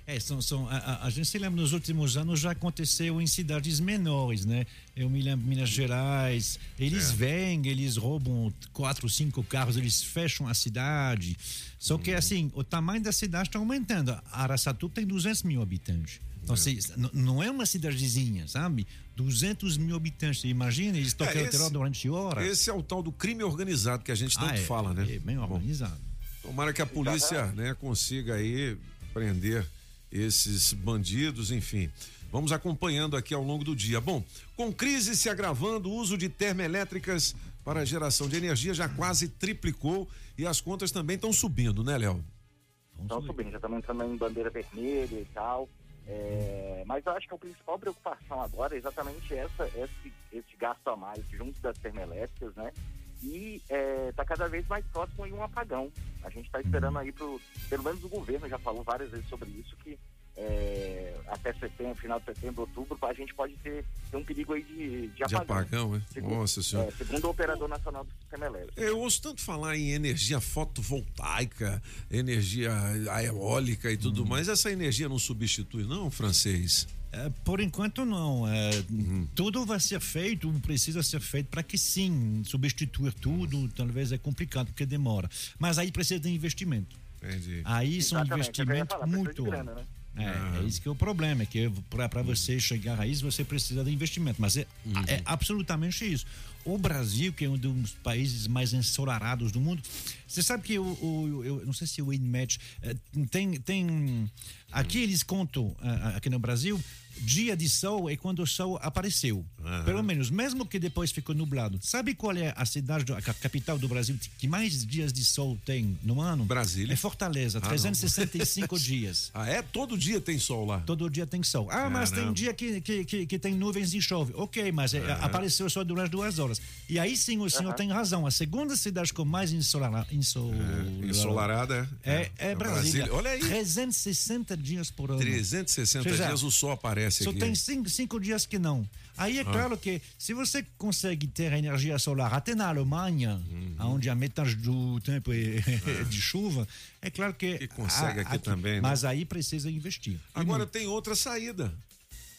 É. É, são, são, a, a- gente se lembra nos últimos anos já aconteceu em cidades menores, né? Eu me lembro Minas Gerais, eles É. vêm, eles roubam quatro, cinco carros, eles fecham a cidade. Só Uhum. que assim, o tamanho da cidade está aumentando. Araçatuba tem 200 mil habitantes. Então, n- não é uma cidadezinha, sabe? 200 mil habitantes. Imagina, eles tocam É, o terror durante horas. Esse é o tal do crime organizado que a gente tanto Ah, é, fala, né? é bem organizado. Tomara que a polícia né, consiga aí prender esses bandidos, enfim. Vamos acompanhando aqui ao longo do dia. Bom, com crise se agravando, o uso de termoelétricas para a geração de energia já quase triplicou e as contas também estão subindo, né, Léo? Estão subindo, já estamos entrando em bandeira vermelha e tal. É, mas eu acho que a principal preocupação agora é exatamente essa, esse, esse gasto a mais junto das termoelétricas, né? E está cada vez mais próximo de um apagão. A gente está esperando aí pro, pelo menos o governo já falou várias vezes sobre isso, que é, até setembro, final de setembro, outubro, a gente pode ter, ter um perigo aí de, de De apagão. apagão, é? Segundo- Nossa Senhora. é, segundo o operador nacional do sistema elétrico. Eu ouço tanto falar em energia fotovoltaica, energia eólica e tudo mais. Essa energia não substitui, não, francês? É, por enquanto não. É, Uhum. Tudo vai ser feito, precisa ser feito para que sim, substituir tudo, talvez é complicado porque demora. Mas aí precisa de investimento. Entendi. Aí são Exatamente, é investimentos falar, muito grana, né? É, é isso que é o problema, é que para você chegar a isso você precisa de investimento, mas é, é absolutamente isso. O Brasil, que é um dos países mais ensolarados do mundo, você sabe que o, o- eu não sei se o INMET eh, tem tem aqui eles contam ah, aqui no Brasil dia de sol é quando o sol apareceu. Pelo menos, mesmo que depois ficou nublado. Sabe qual é a cidade, a capital do Brasil que mais dias de sol tem no ano? Brasília. É Fortaleza, Ah, não. 365 dias. Ah, é? Todo dia tem sol lá? Todo dia tem sol. Ah, mas tem dia que, que, que, que tem nuvens e chove. Ok, mas é, Aham. apareceu só durante duas horas. E aí sim o senhor tem razão. A segunda cidade com mais ensolara, insol... Ensolarada, é? É, é Brasília. Olha aí. 360 dias por ano. 360 Ou seja, dias o sol aparece Só aqui. tem cinco, cinco dias que não. Aí é Ah. claro que se você consegue ter energia solar até na Alemanha, Uhum. onde a metade do tempo é de chuva, é claro que. Que consegue aqui também, né? Mas aí precisa investir. Agora tem outra saída.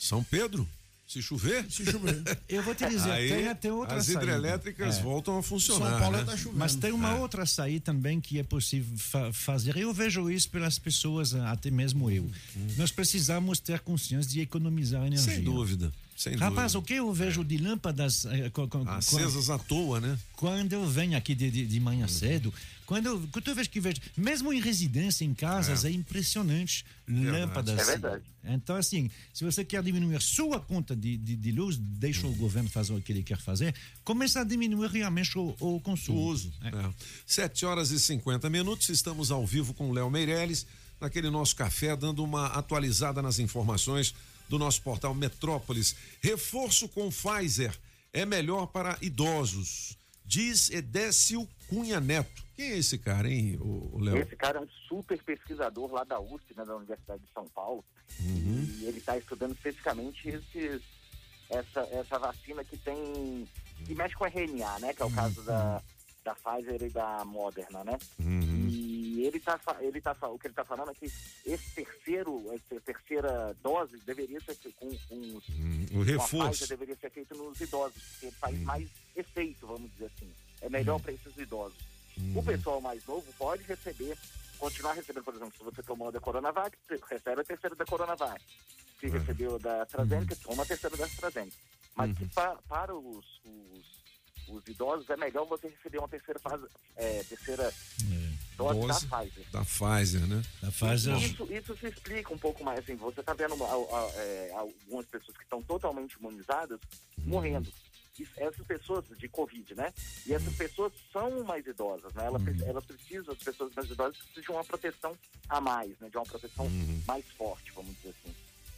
São Pedro, se chover. Se chover. Eu vou te dizer, Aí, tem até outra as saída. hidrelétricas É. voltam a funcionar. São Paulo né? tá chovendo. Mas tem uma É. outra saída também que é possível fa- fazer. Eu vejo isso pelas pessoas, até mesmo eu. Nós precisamos ter consciência de economizar energia. Sem dúvida. Sem Rapaz, dúvida. o que eu vejo de lâmpadas eh, co- Acesas à toa, né? quando eu venho aqui de, de, de manhã cedo, quando eu, quando eu vejo que vejo, mesmo em residência, em casas, é, impressionante lâmpadas. É verdade. Então, assim, se você quer diminuir sua conta de, de, de luz, deixa o governo fazer o que ele quer fazer, começa a diminuir realmente o, o consumo. O uso. É. 7 horas e 50 minutos, estamos ao vivo com o Léo Meirelles, naquele nosso café, dando uma atualizada nas informações do nosso portal Metrópolis. Reforço com Pfizer é melhor para idosos, diz Edécio Cunha Neto. Quem é esse cara, hein, o, Léo? Esse cara é um super pesquisador lá da USP, né, da Universidade de São Paulo, Uhum. e ele está estudando especificamente esses, essa, essa vacina que tem. que mexe com RNA, né? Que é o caso da, da Pfizer e da Moderna, né? Uhum. E ele tá, ele tá, o que ele está falando é que esse terceiro, essa terceira dose deveria ser com, com os Hum, o com a reforço. Pfizer deveria ser feito nos idosos, porque faz mais efeito, vamos dizer assim. É melhor para esses idosos. O pessoal mais novo pode receber, continuar recebendo, por exemplo, se você tomou a da Coronavac, recebe a terceira da Coronavac. Se recebeu da AstraZeneca, toma a terceira da AstraZeneca. Mas que pa- para os, os, os idosos é melhor você receber uma terceira fase, é, terceira dose, Dose da Pfizer. Da Pfizer, né? Da Pfizer. Isso, isso se explica um pouco mais assim. Você está vendo uma- a- a- é, algumas pessoas que estão totalmente imunizadas morrendo. Isso- essas pessoas de Covid, né? E essas pessoas são mais idosas, né? Elas, pre- elas precisam, as pessoas mais idosas precisam de uma proteção a mais, né? De uma proteção mais forte, vamos dizer assim.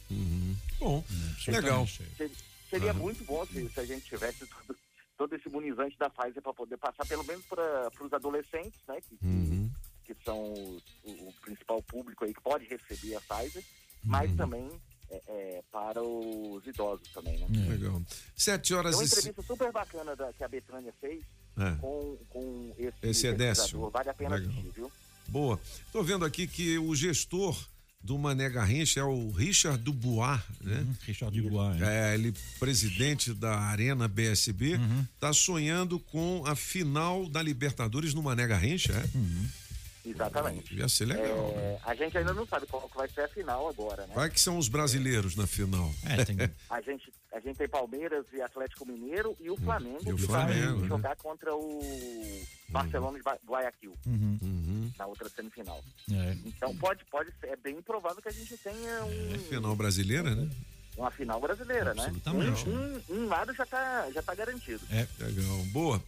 Uhum. Bom, legal. Ser- Seria Aham. muito bom se, se a gente tivesse todo, todo esse imunizante da Pfizer para poder passar, pelo menos para os adolescentes, né? Que, Uhum. que são os- o, o principal público aí que pode receber a Pfizer, mas também é, é, para os idosos também, né? Legal. 7 É horas uma e. ci- entrevista super bacana da, que a Betânia fez É. com, com esse, Esse Edécio. Vale a pena Legal. assistir, viu? Boa. Tô vendo aqui que o gestor do Mané Garrincha é o Richard Dubois, né? Richard Dubois. É, ele presidente da Arena BSB, Uhum. tá sonhando com a final da Libertadores no Mané Garrincha, é? Uhum. Exatamente. Ia ser legal. né? É, a gente ainda não sabe qual que vai ser a final agora, né? Vai que são os brasileiros na final. É, tem... A gente, a gente tem Palmeiras e Atlético Mineiro e o Flamengo e o que Flamengo, vai né? jogar contra o Barcelona de Gua- Guayaquil Uhum. na outra semifinal. É. Então pode, pode ser, é bem provável que a gente tenha um- É final brasileira, né? uma final brasileira, né? Um, um, um lado já tá, já tá garantido. É. Legal, boa.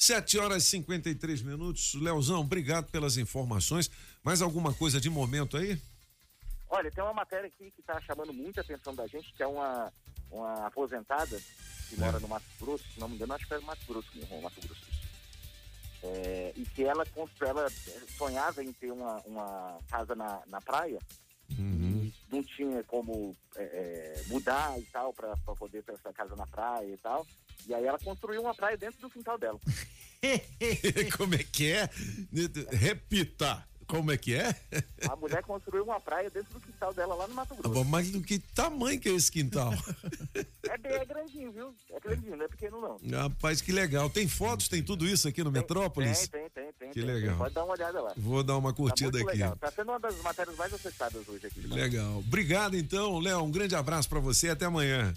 7 horas e 53 minutos. Leozão, obrigado pelas informações. Mais alguma coisa de momento aí? Olha, tem uma matéria aqui que está chamando muita atenção da gente, que é uma, uma aposentada que mora no Mato Grosso, se não me engano, acho que é no Mato Grosso, no Mato Grosso. É, e que ela, ela sonhava em ter uma, uma casa na, na praia, Uhum. não tinha como é, é, mudar e tal, para poder ter essa casa na praia e tal. E aí ela construiu uma praia dentro do quintal dela. Como é que é? Repita. Como é que é? A mulher construiu uma praia dentro do quintal dela lá no Mato Tá Grosso. mas do que tamanho que é esse quintal? É, bem, é grandinho, viu? É grandinho, não é pequeno não. Rapaz, que legal. Tem fotos, tem tudo isso aqui no Metrópolis? Tem, tem, tem, tem. Que tem, legal. tem. Pode dar uma olhada lá. Vou dar uma curtida tá aqui. Legal. Tá sendo uma das matérias mais acessadas hoje aqui. Legal. Obrigado então, Léo. Um grande abraço pra você até amanhã.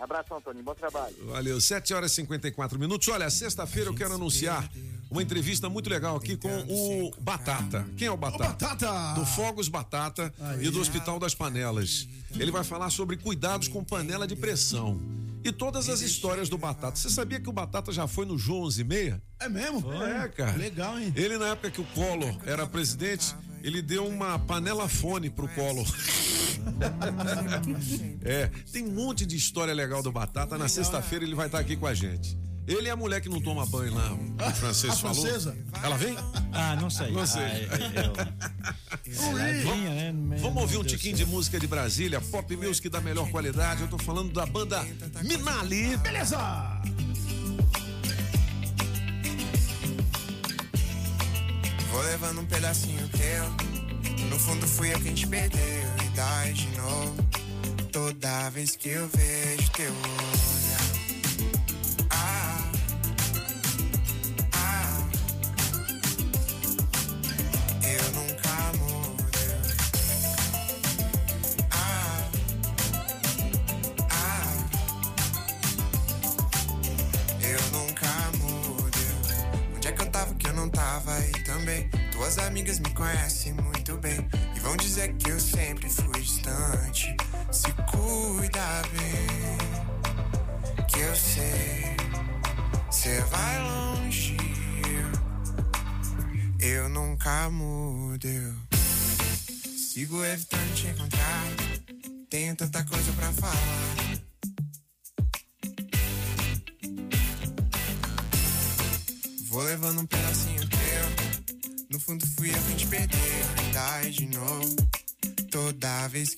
Abração, Antônio. Bom trabalho. Valeu, 7 horas e 54 minutos. Olha, sexta-feira eu quero anunciar uma entrevista muito legal aqui com o Batata. Quem é o Batata? Batata! Do Fogos Batata e do Hospital das Panelas. Ele vai falar sobre cuidados com panela de pressão. E todas as histórias do Batata. Você sabia que o Batata já foi no João 11 e meia? É mesmo? É, cara. Legal, hein? Ele, na época que o Collor era presidente, ele deu uma panela fone pro Collor. é, tem um monte de história legal do Batata. Na sexta-feira ele vai estar aqui com a gente. Ele é a mulher que não toma banho lá, o francês A falou. francesa? Ela vem? Ah, não sei. Não sei. Ah, eu- eu- vinha, né? Vamos ouvir um deu tiquinho certo. de música de Brasília, pop music da melhor qualidade. Eu tô falando da banda Minali. Beleza! Vou levando um pedacinho teu. No fundo fui eu quem te perdeu e dá de novo. Toda vez que eu vejo teu olhar.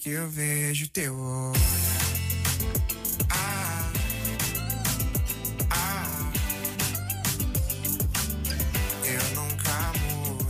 Que eu vejo teu olhar. Ah, ah. Eu nunca mudo.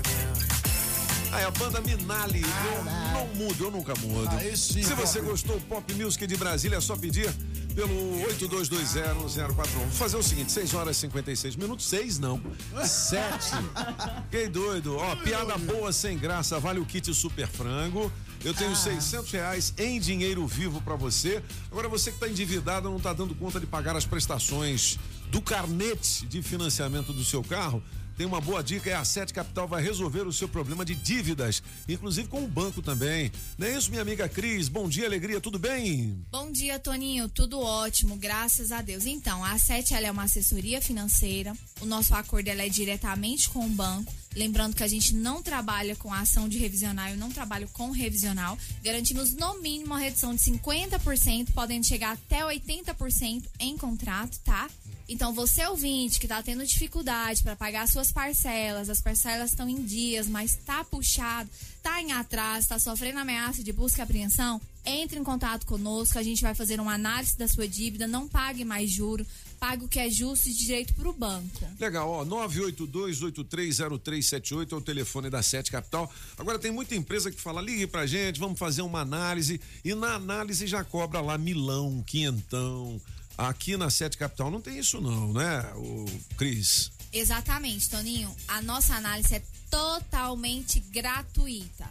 Ah, é a banda Minali. Eu não mudo, eu nunca mudo. Aí sim, Se você Pop. gostou do Pop Music de Brasília, é só pedir pelo 82201041. Vamos fazer o seguinte: 6 horas e 56 minutos. 6 não. 7. Fiquei doido. Ó, piada boa sem graça. Vale o kit Super Frango. Eu tenho 600 reais em dinheiro vivo pra você. Agora, você que tá endividado, não tá dando conta de pagar as prestações do carnete de financiamento do seu carro. Tem uma boa dica, é a Sete Capital vai resolver o seu problema de dívidas, inclusive com o banco também. Não é isso, minha amiga Cris? Bom dia, alegria, tudo bem? Bom dia, Toninho. Tudo ótimo, graças a Deus. Então, a Sete ela é uma assessoria financeira. O nosso acordo ela é diretamente com o banco. Lembrando que a gente não trabalha com ação de revisional, eu não trabalho com revisional. Garantimos no mínimo uma redução de 50%, podendo chegar até 80% em contrato, tá? Então, você ouvinte que tá tendo dificuldade para pagar suas parcelas, as parcelas estão em dias, mas tá puxado, tá em atraso, tá sofrendo ameaça de busca e apreensão, entre em contato conosco, a gente vai fazer uma análise da sua dívida, não pague mais juro, pague o que é justo e direito pro banco. Legal, ó, 982830378 é o telefone da Sete Capital. Agora tem muita empresa que fala, ligue pra gente, vamos fazer uma análise e na análise já cobra lá milão, quinhentão. Aqui na Sete Capital não tem isso não, né, o Cris? Exatamente, Toninho. A nossa análise é totalmente gratuita.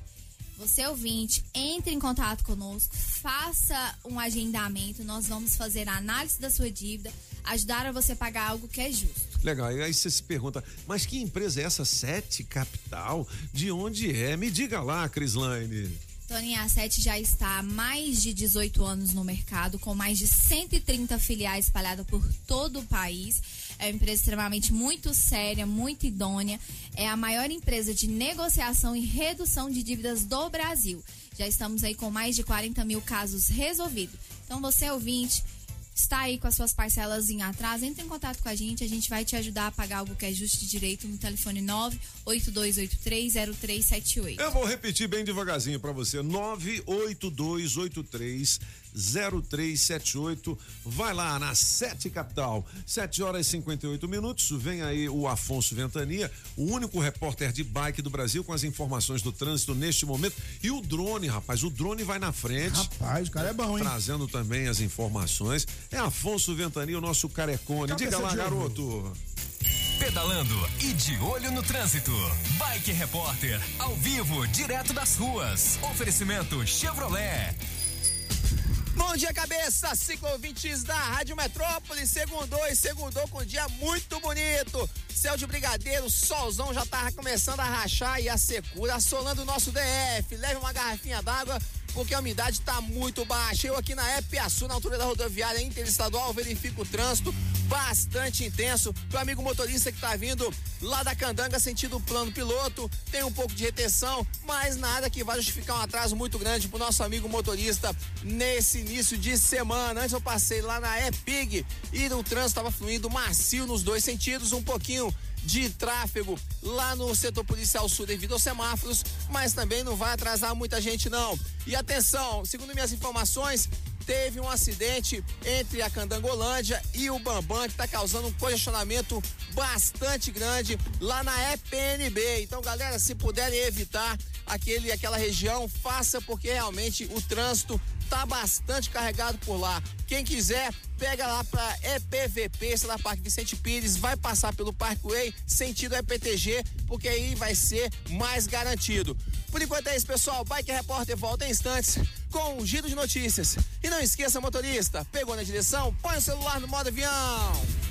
Você ouvinte, entre em contato conosco, faça um agendamento, nós vamos fazer a análise da sua dívida, ajudar a você pagar algo que é justo. Legal, e aí você se pergunta, mas que empresa é essa? Sete Capital? De onde é? Me diga lá, Crislaine. Toninho, a Sete já está há mais de 18 anos no mercado, com mais de 130 filiais espalhadas por todo o país. É uma empresa extremamente muito séria, muito idônea. É a maior empresa de negociação e redução de dívidas do Brasil. Já estamos aí com mais de 40 mil casos resolvidos. Então, você ouvinte, está aí com as suas parcelas em atraso, entre em contato com a gente, a gente vai te ajudar a pagar algo que é justo de direito no telefone 982830378. Eu vou repetir bem devagarzinho para você. 98283 0378. Vai lá na Sete Capital. 7 horas e 58 minutos. Vem aí o Afonso Ventania, o único repórter de bike do Brasil com as informações do trânsito neste momento. E o drone, rapaz. O drone vai na frente. Rapaz, o cara é bom, hein? Trazendo também as informações. É Afonso Ventania, o nosso carecone. Diga lá, garoto. Pedalando e de olho no trânsito. Bike Repórter, ao vivo, direto das ruas. Oferecimento Chevrolet. Bom dia, cabeça! Ciclo ouvintes da Rádio Metrópole, segundou e segundou com um dia muito bonito. Céu de brigadeiro, solzão já tava começando a rachar e a secura assolando o nosso DF. Leve uma garrafinha d'água porque a umidade está muito baixa. Eu aqui na Epiaçu, na altura da rodoviária interestadual, verifico o trânsito bastante intenso. Pro amigo motorista que está vindo lá da Candanga, sentido plano piloto, tem um pouco de retenção, mas nada que vai justificar um atraso muito grande pro nosso amigo motorista nesse início de semana. Antes eu passei lá na EPIG e o trânsito estava fluindo macio nos dois sentidos, um pouquinho de tráfego lá no setor policial sul devido aos semáforos, mas também não vai atrasar muita gente não. E atenção, segundo minhas informações, teve um acidente entre a Candangolândia e o Bambam que está causando um congestionamento bastante grande lá na EPNB. Então, galera, se puderem evitar aquele aquela região, faça porque realmente o trânsito tá bastante carregado por lá. Quem quiser, pega lá pra EPVP, lá, Parque Vicente Pires, vai passar pelo Parkway, sentido EPTG, porque aí vai ser mais garantido. Por enquanto é isso, pessoal. Bike Repórter volta em instantes com um giro de notícias. E não esqueça, motorista, pegou na direção, põe o celular no modo avião.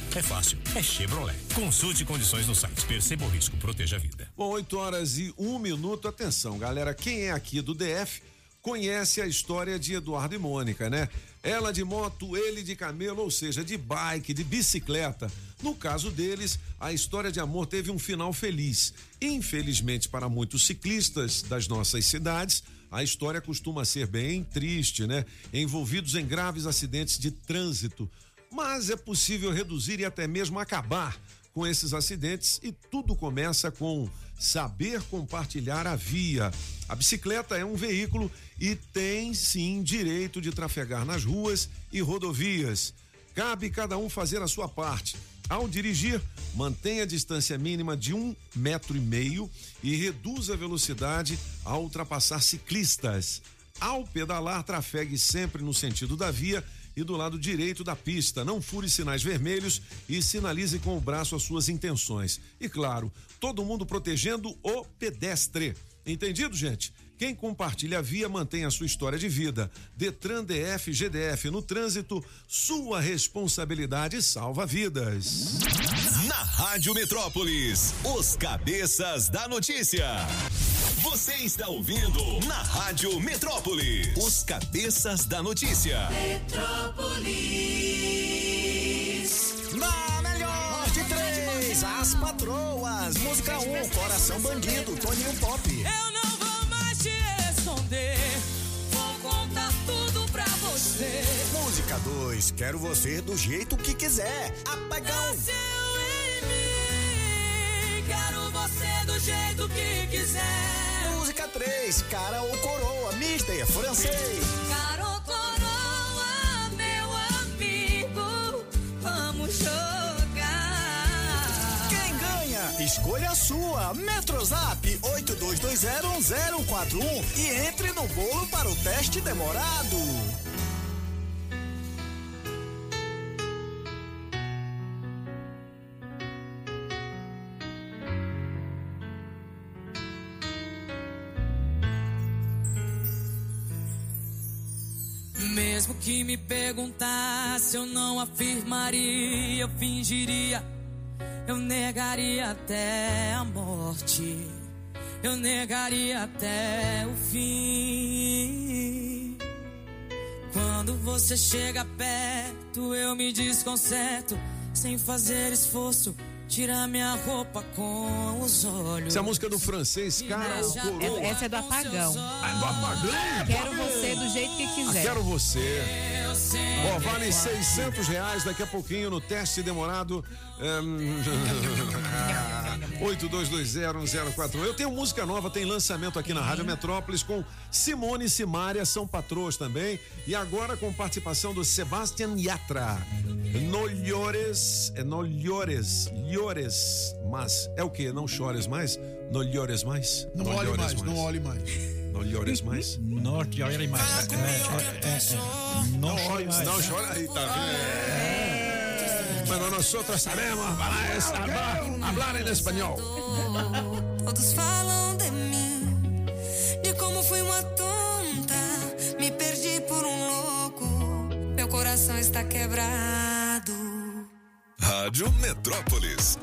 é fácil, é Chevrolet. Consulte condições no site. Perceba o risco, proteja a vida. Bom, 8 horas e um minuto. Atenção, galera. Quem é aqui do DF conhece a história de Eduardo e Mônica, né? Ela de moto, ele de camelo, ou seja, de bike, de bicicleta. No caso deles, a história de amor teve um final feliz. Infelizmente, para muitos ciclistas das nossas cidades, a história costuma ser bem triste, né? Envolvidos em graves acidentes de trânsito. Mas é possível reduzir e até mesmo acabar com esses acidentes e tudo começa com saber compartilhar a via. A bicicleta é um veículo e tem sim direito de trafegar nas ruas e rodovias. Cabe cada um fazer a sua parte. Ao dirigir, mantenha a distância mínima de um metro e meio e reduza a velocidade ao ultrapassar ciclistas. Ao pedalar, trafegue sempre no sentido da via e do lado direito da pista. Não fure sinais vermelhos e sinalize com o braço as suas intenções. E claro, todo mundo protegendo o pedestre. Entendido, gente? Quem compartilha a via mantém a sua história de vida. Detran DF GDF no trânsito, sua responsabilidade salva vidas. Na Rádio Metrópolis, os cabeças da notícia. Você está ouvindo na Rádio Metrópolis, os cabeças da notícia. Metrópolis. Na melhor de três, as patroas. Música 1, um, Coração Bandido, Toninho Pop. Eu não vou mais te esconder. Vou contar tudo pra você. Música 2, Quero você do jeito que quiser. Apagão. Nasceu em mim. Quero você do jeito que quiser. Música 3, francês, cara ou coroa, mister francês. Cara ou coroa, meu amigo, vamos jogar. Quem ganha? Escolha a sua. Metrozap 82201041 e entre no bolo para o teste demorado. Mesmo que me perguntasse, eu não afirmaria, eu fingiria, eu negaria até a morte, eu negaria até o fim. Quando você chega perto, eu me desconcerto, sem fazer esforço. Tira minha roupa com os olhos. Essa é a música do francês, cara ou coroa? Essa é do apagão. Ah, do apagão? Quero você do jeito que quiser. Quero você. Ó, vale 600 reais daqui a pouquinho no teste demorado. ehm, 82201041. Eu tenho música nova, tem lançamento aqui na Rádio Metrópolis com Simone e Simária, são patroas também. E agora com participação do Sebastian Yatra. No llores, é no llores, llores, mas é o que? Não chores mais? No llores mais? Não olhe mais, não olhe mais. Não llores mais? Não chore mais. É, é, é, é. Não chore mais. Não chora aí, tá vendo? Mas nosotros sabemos hablar, hablar en español. Todos falam de mim, de como fui uma tonta, me perdi por um louco, meu coração está quebrado. Rádio Metrópolis.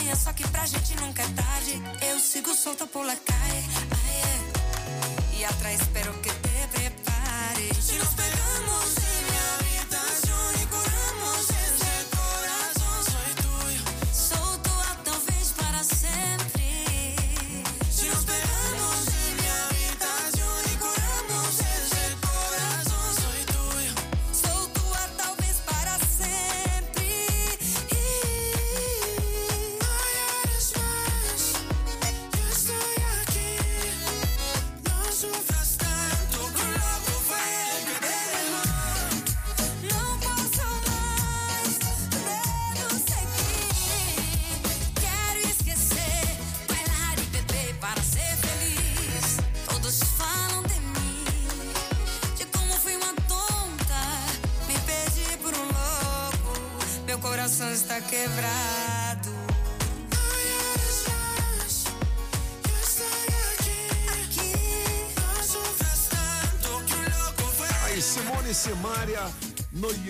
Duas da manhã, só que pra gente nunca é tarde. Eu sigo solta por la calle, ai, é. y atrás espero que te prepares. Si nos pegamos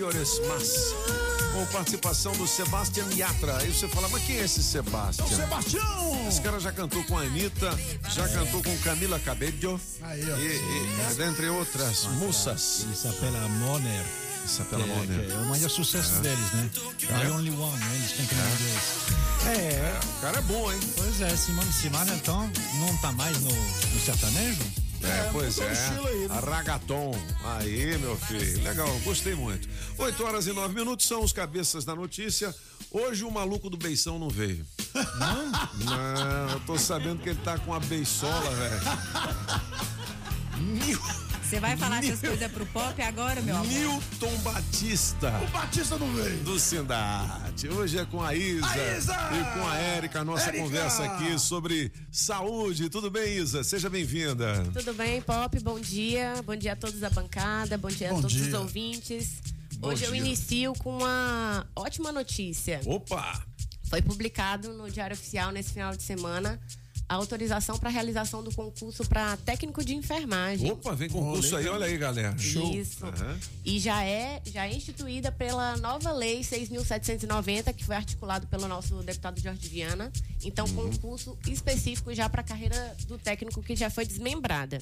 No Llores Mas. Com participação do Sebastian Yatra. Aí você fala, mas quem é esse Sebastian? É o Sebastião! Esse cara já cantou com a Anitta, já cantou com Camila Cabello. Aí, ó. E, e, dentre outras moças. Isso apela Moner. Isabela que, Moner. é o maior sucesso É. deles, né? É. I Only One, né? Eles cantam em inglês. É, o cara é bom, hein? Pois é, Simone Simara, então, não tá mais no, no sertanejo? É, pois mudou é. aí, né? Ragaton. Aí, meu filho. Legal, gostei muito. 8 horas e 9 minutos são os cabeças da notícia. Hoje o maluco do beição não veio. Não? Não, eu tô sabendo que ele tá com a beisola, velho. Você vai falar essas coisas pro pop agora, meu amor? Newton Batista. O Batista não veio. Do Sindate. Hoje é com a Isa, A Isa! e com a Érica, a nossa Érica! conversa aqui sobre saúde. Tudo bem, Isa? Seja bem-vinda. Tudo bem, Pop? Bom dia. Bom dia a todos da bancada, bom dia Bom a todos dia. os ouvintes. Bom Hoje eu inicio com uma ótima notícia. Opa! Foi publicado no Diário Oficial nesse final de semana a autorização para realização do concurso para técnico de enfermagem. Opa, vem concurso aí, olha aí, galera. Show. Isso. Aham. E já é, já é instituída pela nova lei 6.790, que foi articulado pelo nosso deputado Jorge Viana. Então, Uhum. concurso específico já para a carreira do técnico que já foi desmembrada.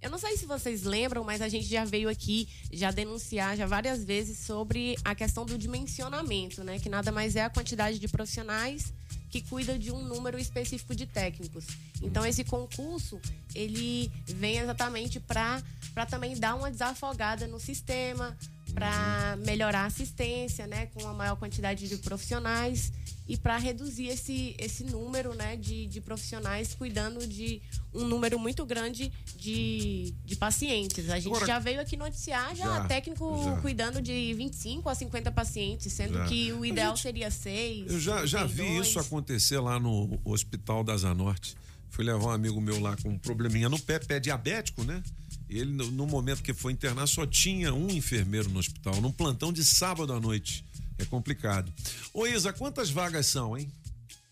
Eu não sei se vocês lembram, mas a gente já veio aqui já denunciar já várias vezes sobre a questão do dimensionamento, né? Que nada mais é a quantidade de profissionais que cuida de um número específico de técnicos. Então esse concurso, ele vem exatamente para para também dar uma desafogada no sistema, para melhorar a assistência, né, com uma maior quantidade de profissionais e para reduzir esse, esse número, né, de, de profissionais cuidando de um número muito grande de, de pacientes. A gente Agora- já veio aqui noticiar já, Já, técnico já. cuidando de 25 a 50 pacientes, sendo Já. que o ideal gente- seria seis. Eu já, já vi 32. isso acontecer lá no Hospital da Zanorte. Fui levar um amigo meu lá com um probleminha no pé, pé diabético, né? Ele, no, no momento que foi internar, só tinha um enfermeiro no hospital, num plantão de sábado à noite. É complicado. Ô Isa, quantas vagas são, hein?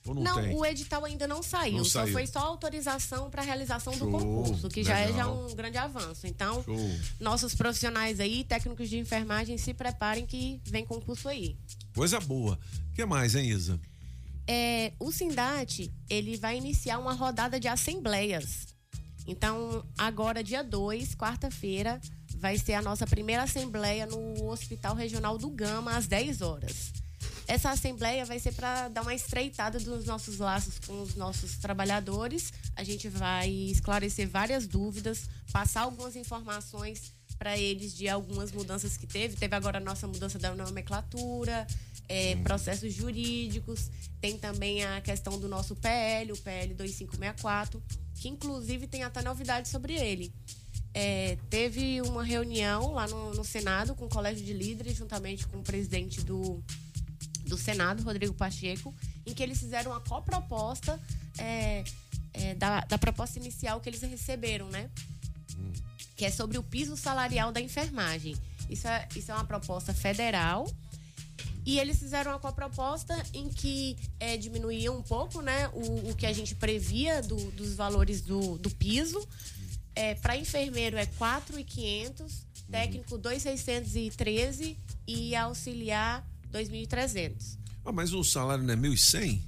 Não, Não, o edital ainda não saiu, Não só saiu. foi só autorização para realização Show, do concurso, que já é já legal. um grande avanço. Então, Show. nossos profissionais aí, técnicos de enfermagem, se preparem que vem concurso aí. Coisa boa. O que mais, hein, Isa? É, o Sindate, ele vai iniciar uma rodada de assembleias. Então, agora, dia 2, quarta-feira, vai ser a nossa primeira assembleia no Hospital Regional do Gama, às 10 horas. Essa assembleia vai ser para dar uma estreitada dos nossos laços com os nossos trabalhadores. A gente vai esclarecer várias dúvidas, passar algumas informações para eles de algumas mudanças que teve. Teve agora a nossa mudança da nomenclatura, é, processos jurídicos, tem também a questão do nosso PL, o PL 2564, que inclusive tem até novidades sobre ele. É, teve uma reunião lá no, no Senado com o Colégio de Líderes, juntamente com o presidente do, do Senado, Rodrigo Pacheco, em que eles fizeram uma coproposta é, é, da, da proposta inicial que eles receberam, né? Que é sobre o piso salarial da enfermagem. Isso é, isso é uma proposta federal. E eles fizeram uma coproposta em que é, diminuía um pouco né, o, o que a gente previa do- dos valores do, do piso. É, Para enfermeiro é 4.500, técnico 2.613 e auxiliar 2.300. Ah, mas o salário não é 1.100?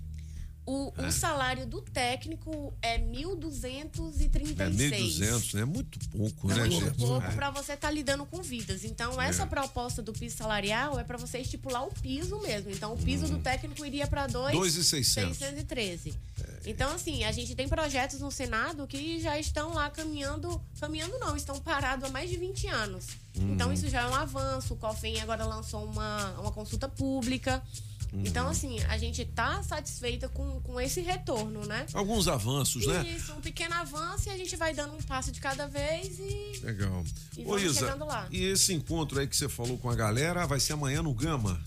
O, É. o salário do técnico é 1.236. É 1.200, né? É muito pouco, É né, muito gente? pouco É. para você estar lidando com vidas. Então, É. essa proposta do piso salarial é para você estipular o piso mesmo. Então, o piso do técnico iria para 2.600. 2.613. Então, assim, a gente tem projetos no Senado que já estão lá caminhando, caminhando não, estão parados há mais de 20 anos. Uhum. Então, isso já é um avanço. O COFEM agora lançou uma, uma consulta pública. Uhum. Então, assim, a gente tá satisfeita com, com esse retorno, né? Alguns avanços, né? Isso, um pequeno avanço e a gente vai dando um passo de cada vez e Legal. E Ô, vamos Isa, chegando lá. e esse encontro aí que você falou com a galera vai ser amanhã no Gama?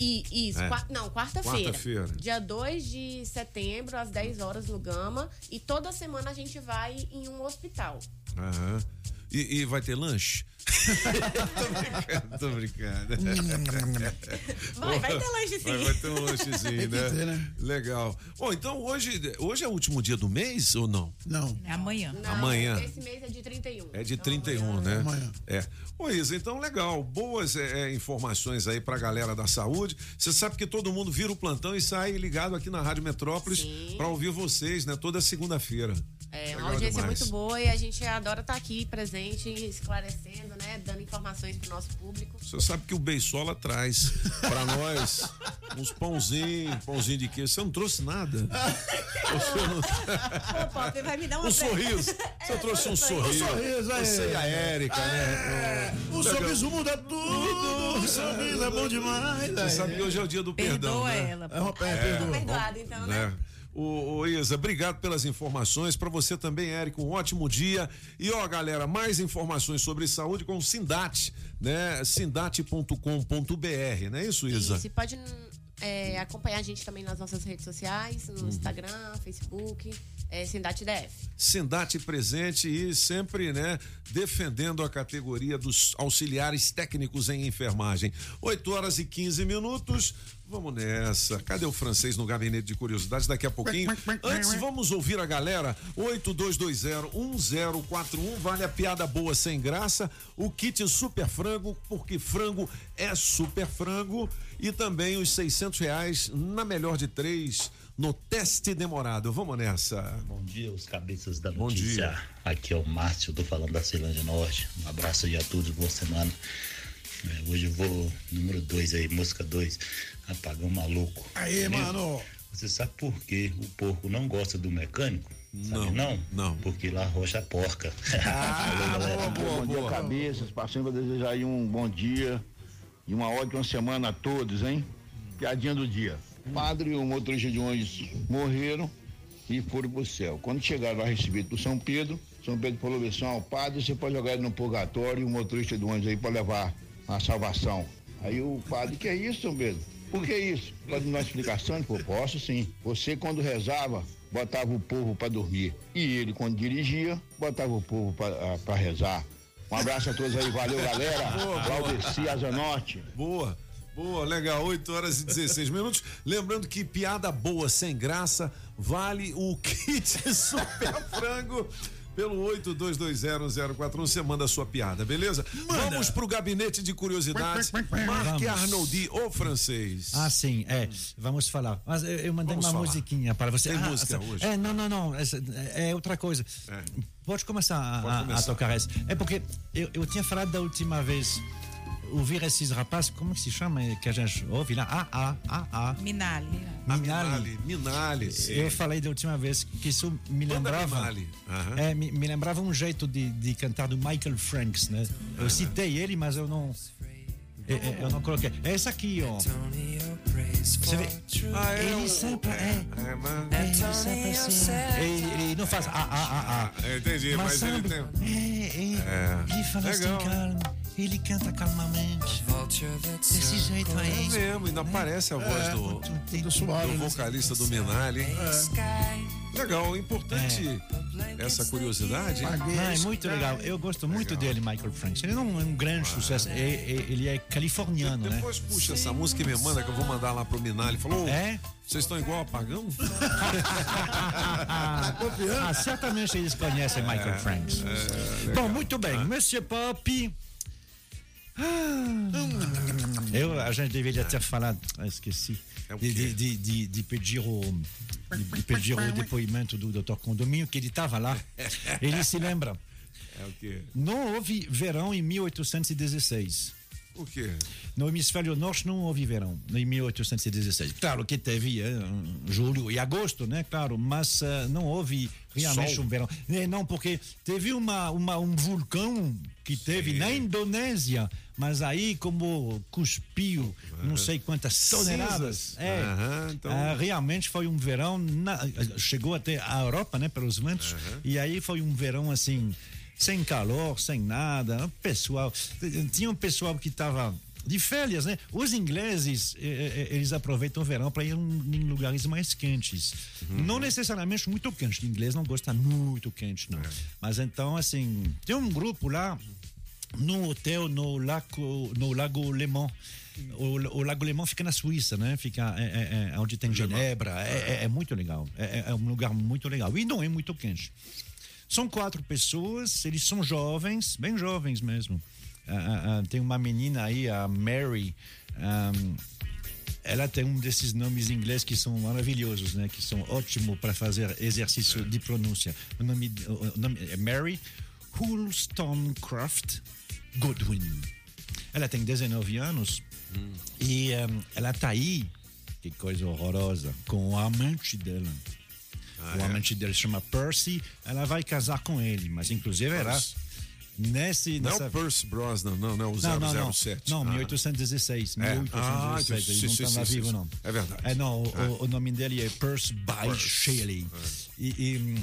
E isso, É. qua- não, quarta-feira. Quarta-feira. Dia 2 de setembro, às 10 horas no Gama. E toda semana a gente vai em um hospital. Aham. E, e vai ter lanche? Tô brincando, tô brincando. Vai, vai ter lanche sim. Vai, vai ter um lanchezinho, né? ter, né? Legal. Bom, então hoje, hoje é o último dia do mês ou não? Não. É amanhã. Não, Amanhã. Esse mês é de 31. É de 31, né? Amanhã. É. Ô Isa, então legal. Boas é, é, informações aí pra galera da saúde. Você sabe que todo mundo vira o plantão e sai ligado aqui na Rádio Metrópolis pra ouvir vocês, né? Toda segunda-feira. É, Legal uma audiência demais. muito boa e a gente adora estar aqui presente, esclarecendo, né? Dando informações pro nosso público. Você sabe que o Beisola traz pra nós uns pãozinhos, pãozinho de queijo. Você não trouxe nada? Ô, Pop, vai me dar uma Um sorriso. Você trouxe um sorriso. sorriso, é. Você e a Érica, né? O sorriso muda tudo. O sorriso é bom demais. Você sabe que hoje é o dia do perdão, Perdoa né? ela. É é. Perdoado, então, né? Ô, ô, Isa, obrigado pelas informações. Para você também, Érico, um ótimo dia. E ó, galera, mais informações sobre saúde com o Sindate, né? Sindate.com.br, não é isso, Isa? Isso, pode é, acompanhar a gente também nas nossas redes sociais, no Uhum. Instagram, Facebook, é, Sindate DF. Sindate presente e sempre, né, defendendo a categoria dos auxiliares técnicos em enfermagem. 8 horas e 15 minutos. Vamos nessa. Cadê o francês no gabinete de curiosidades? Daqui a pouquinho. Antes, vamos ouvir a galera. 82201041. Vale a piada boa sem graça. O kit super frango, porque frango é super frango. E também os 600 reais na melhor de três no teste demorado. Vamos nessa. Bom dia, os cabeças da Bom notícia. dia. Aqui é o Márcio, tô falando da Ceilândia Norte. Um abraço aí a todos, boa semana. É, hoje eu vou número 2 aí, música 2, Apagão Maluco. Aê, Beleza? mano. Você sabe por que o porco não gosta do mecânico? Sabe não? Não. Porque lá rocha a porca. Ah, Falou, galera. bom dia, cabeças. Passando para desejar aí um bom dia e uma ótima semana a todos, hein? Piadinha do dia. O padre e o motorista de ônibus morreram e foram pro céu. Quando chegaram lá recebido do São Pedro, São Pedro falou assim: ó, padre, você pode jogar ele no purgatório e o motorista do ônibus aí para levar a salvação. Aí o padre, que é isso, Pedro? Por que isso? Pode me dar uma explicação? Ele falou, posso sim. Você, quando rezava, botava o povo para dormir. E ele, quando dirigia, botava o povo para rezar. Um abraço a todos aí, valeu galera. Valdeci Asa Norte. Boa. Boa, legal, 8 horas e 16 minutos. Lembrando que piada boa sem graça vale o kit Super Frango pelo 82201041. Você manda a sua piada, beleza? Vamos pro gabinete de curiosidades. Marque. Arnoldi, o francês. Ah, sim, é. Vamos falar. Mas eu eu mandei Vamos uma falar. musiquinha para você. Tem Ah, música hoje? É, não, não, não. essa- é outra coisa. Pode começar a, Pode a- a começar. tocar essa. É porque eu, eu tinha falado da última vez. Ouvir esses rapazes, como que se chama? Que a gente ouve lá? Ah, ah, ah, ah. Minali. Minali. Minali, Minali, sim. Eu falei da última vez que isso me Banda lembrava. Minali. Aham. É, me, me lembrava um jeito de, de cantar do Michael Franks, né? Eu citei ele, mas eu não. é, é, Eu não coloquei. É essa aqui, ó. Você vê? Ah, é ele sempre é. É, mas- É, ele sempre assim. Ele, ele não faz ah, ah, ah, ah. É, entendi, mas ele sabe, tem- É, é, É. Ele fala Legal. assim, calma. Ele canta calmamente. Desse jeito É aí. mesmo, ainda aparece a voz É, do, do né? vocalista do Minali. Legal, importante essa curiosidade. Ah, é muito legal. Eu gosto muito dele, Michael Franks. Ele não é um grande sucesso. É- é- ele é californiano, né? Depois puxa essa música e me manda que eu vou mandar lá pro Minali. Falou, É? vocês estão igual apagão? Ah, certamente eles conhecem Michael É, Franks. é, legal. Bom, muito bem. Monsieur Pop. Eu, a gente deveria ter falado, ah, esqueci, de, de, de, de- de pedir o de, pedir o depoimento do Dr. Condomínio, que ele estava lá. Ele se lembra. É? Não houve verão em 1816. O quê? No hemisfério norte não houve verão em 1816. Claro que teve eh, julho e agosto, né? Claro, mas eh, não houve realmente Sol. um verão. Eh, não, porque teve uma, uma, um vulcão que teve na Indonésia, mas aí como cuspiu não sei quantas toneladas. É, Aham, então- ah, realmente foi um verão, na- chegou até a Europa, né? Pelos ventos, e aí foi um verão assim sem calor, sem nada. O Pessoal, tinha um pessoal que estava de férias, né? Os ingleses, eh, eh, eles aproveitam o verão para ir em lugares mais quentes. Não necessariamente muito quente. O inglês não gosta muito quente, não. Mas então, assim, tem um grupo lá no hotel no Lago, no Lago Le Mans. O, o Lago Le Mans fica na Suíça, né? Fica é, é, é, onde tem Genebra. É, é- é muito legal. É, é- é um lugar muito legal. E não é muito quente. São quatro pessoas, eles são jovens, bem jovens mesmo. Ah, ah, ah, tem uma menina aí, a Mary. ahm, ela tem um desses nomes inglês que são maravilhosos, né? Que são ótimos para fazer exercício de pronúncia. O nome, o nome é Mary Wollstonecraft Godwin. Ela tem 19 anos e ahm, ela tá aí, que coisa horrorosa, com o amante dela. o amante dele se chama Percy. Ela vai casar com ele, mas inclusive Percy. Nesse Não é nessa o Percy Brosnan, não, não, o não, não, não. 007. Não, Ah. 1816. É. 1816. Ah, ele não estava sim, vivo, sim. não. É verdade. É, não, o, É. o- o nome dele é Percy by Percy. Shelley. E, e, hum,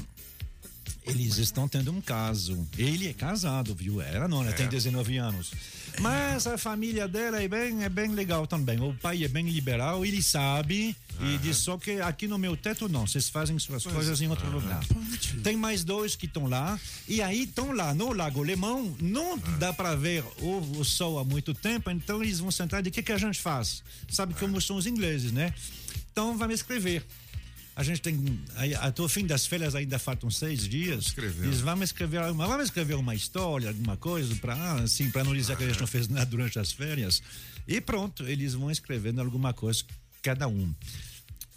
eles estão tendo um caso. Ele é casado, viu? Ela não, ela tem 19 anos. Mas a família dela é bem, é bem legal também. O pai é bem liberal, ele sabe. E diz só que aqui no meu teto não, vocês fazem suas Pois. coisas em outro lugar. Tem mais dois que estão lá. E aí estão lá no Lago Lemão. Não dá para ver o, o sol há muito tempo, então eles vão sentar e o que, que a gente faz? Sabe como são os ingleses, né? Então vamos escrever. A gente tem. Até o fim das férias ainda faltam seis dias. Escrever. Eles vamos escrever uma, vamos escrever uma história, alguma coisa, para assim, para não dizer que a gente não fez nada durante as férias. E pronto, eles vão escrevendo alguma coisa, cada um.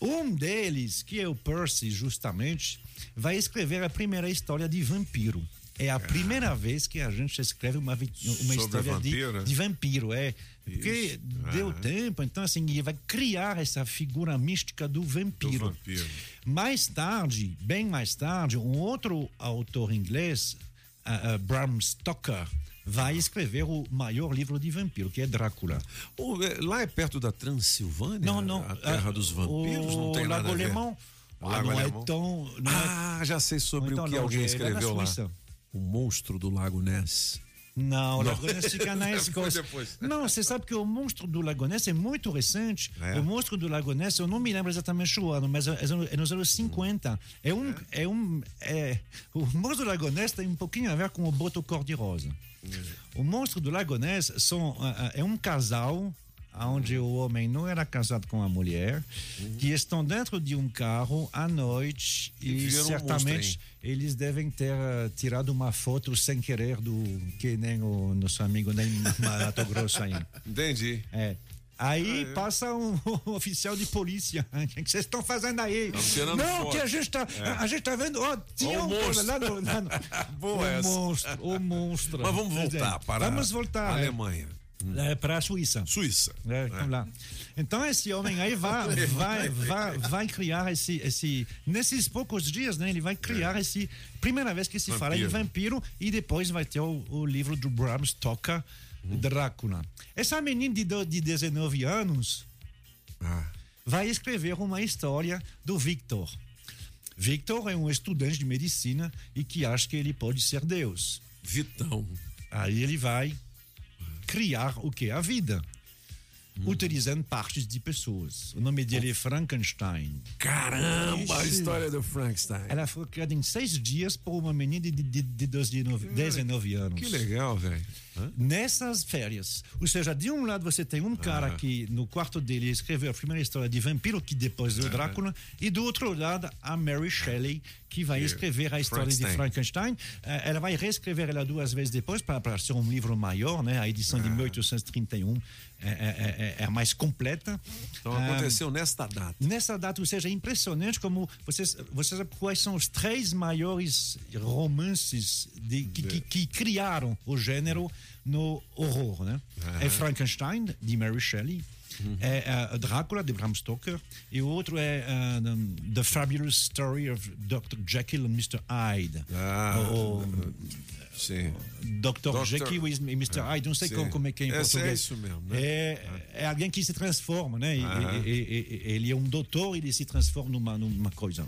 Um deles, que é o Percy, justamente, vai escrever a primeira história de vampiro. É a primeira vez que a gente escreve uma, uma Sobre história vampiro? de, de vampiro, é. Porque deu Ah. tempo, então assim, ele vai criar essa figura mística do vampiro. vampiro. Mais tarde, bem mais tarde, um outro autor inglês, ah, ah, Bram Stoker, vai escrever o maior livro de vampiro, que é Drácula. O- é, lá é perto da Transilvânia? Não, não. A terra ah, dos vampiros? o não tem nada Lago a ver. Alemão, ah, Lago não é Alemão. tão- não é- ah, já sei sobre não é o que alguém longe, é escreveu lá. O monstro do Lago Ness. Não, o Não. Lago Ness fica na Escócia. Não, você sabe que o monstro do Lago Ness é muito recente. É? O monstro do Lago Ness, eu não me lembro exatamente o ano, mas é, é nos anos 50. É um. É um é, o monstro do Lago Ness tem um pouquinho a ver com o boto cor-de-rosa. O monstro do Lago Ness são, ah, é um casal onde o homem não era casado com a mulher, que estão dentro de um carro à noite E e, viram um certamente eles devem ter ah, tirado uma foto sem querer do que nem o nosso amigo nem Mato Grosso aí. Entendi. É. Aí passa um, oficial de polícia. O que vocês estão fazendo aí? Tirando Não, que a gente tá, É. a gente tá vendo. Ó, tinha um monstro. lá no, lá no- Boa o essa. monstro, o monstro. Mas vamos voltar para Vamos voltar. a é. Alemanha. É, para a Suíça. Suíça. É, vamos lá. Então esse homem aí vai, vai, vai, vai criar esse, esse, nesses poucos dias, né? Ele vai criar esse primeira vez que se fala em vampiro e depois vai ter o, o livro do Bram Stoker, Drácula. Essa menina de, de 19 anos vai escrever uma história do Victor. Victor é um estudante de medicina e que acha que ele pode ser Deus. Vitão. Aí ele vai criar o que? A vida. Utilizando partes de pessoas. O nome dele é Frankenstein. Caramba, a história do Frankenstein. Ela foi criada em seis dias por uma menina de, de, de 19, 19 anos. Que legal, velho. Nessas férias. Ou seja, de um lado você tem um cara Ah. que no quarto dele escreveu a primeira história de vampiro, que depois deu Drácula, e do outro lado a Mary Shelley, que vai escrever a história de Frankenstein. Eh, Ela vai reescrever ela duas vezes depois para, ser um livro maior, né? A edição de 1831 é, é, é- é a mais completa. Então Ah, aconteceu nesta data. Nessa data, ou seja, é impressionante como vocês, vocês sabem quais são os três maiores romances de, que, que, que criaram o gênero no horror, né? Aham. É Frankenstein, de Mary Shelley, é uh, Drácula, de Bram Stoker, e o outro é uh, the, The Fabulous Story of Dr. Jekyll and Mr. Hyde. Ah, o, sim. Dr. Dr. Jekyll e Mr. Hyde, não sei como, como é que é em Esse é português. isso mesmo, né? É, é alguém que se transforma, né? E- Aham. e- e- e- ele é um doutor e ele se transforma numa, numa coisa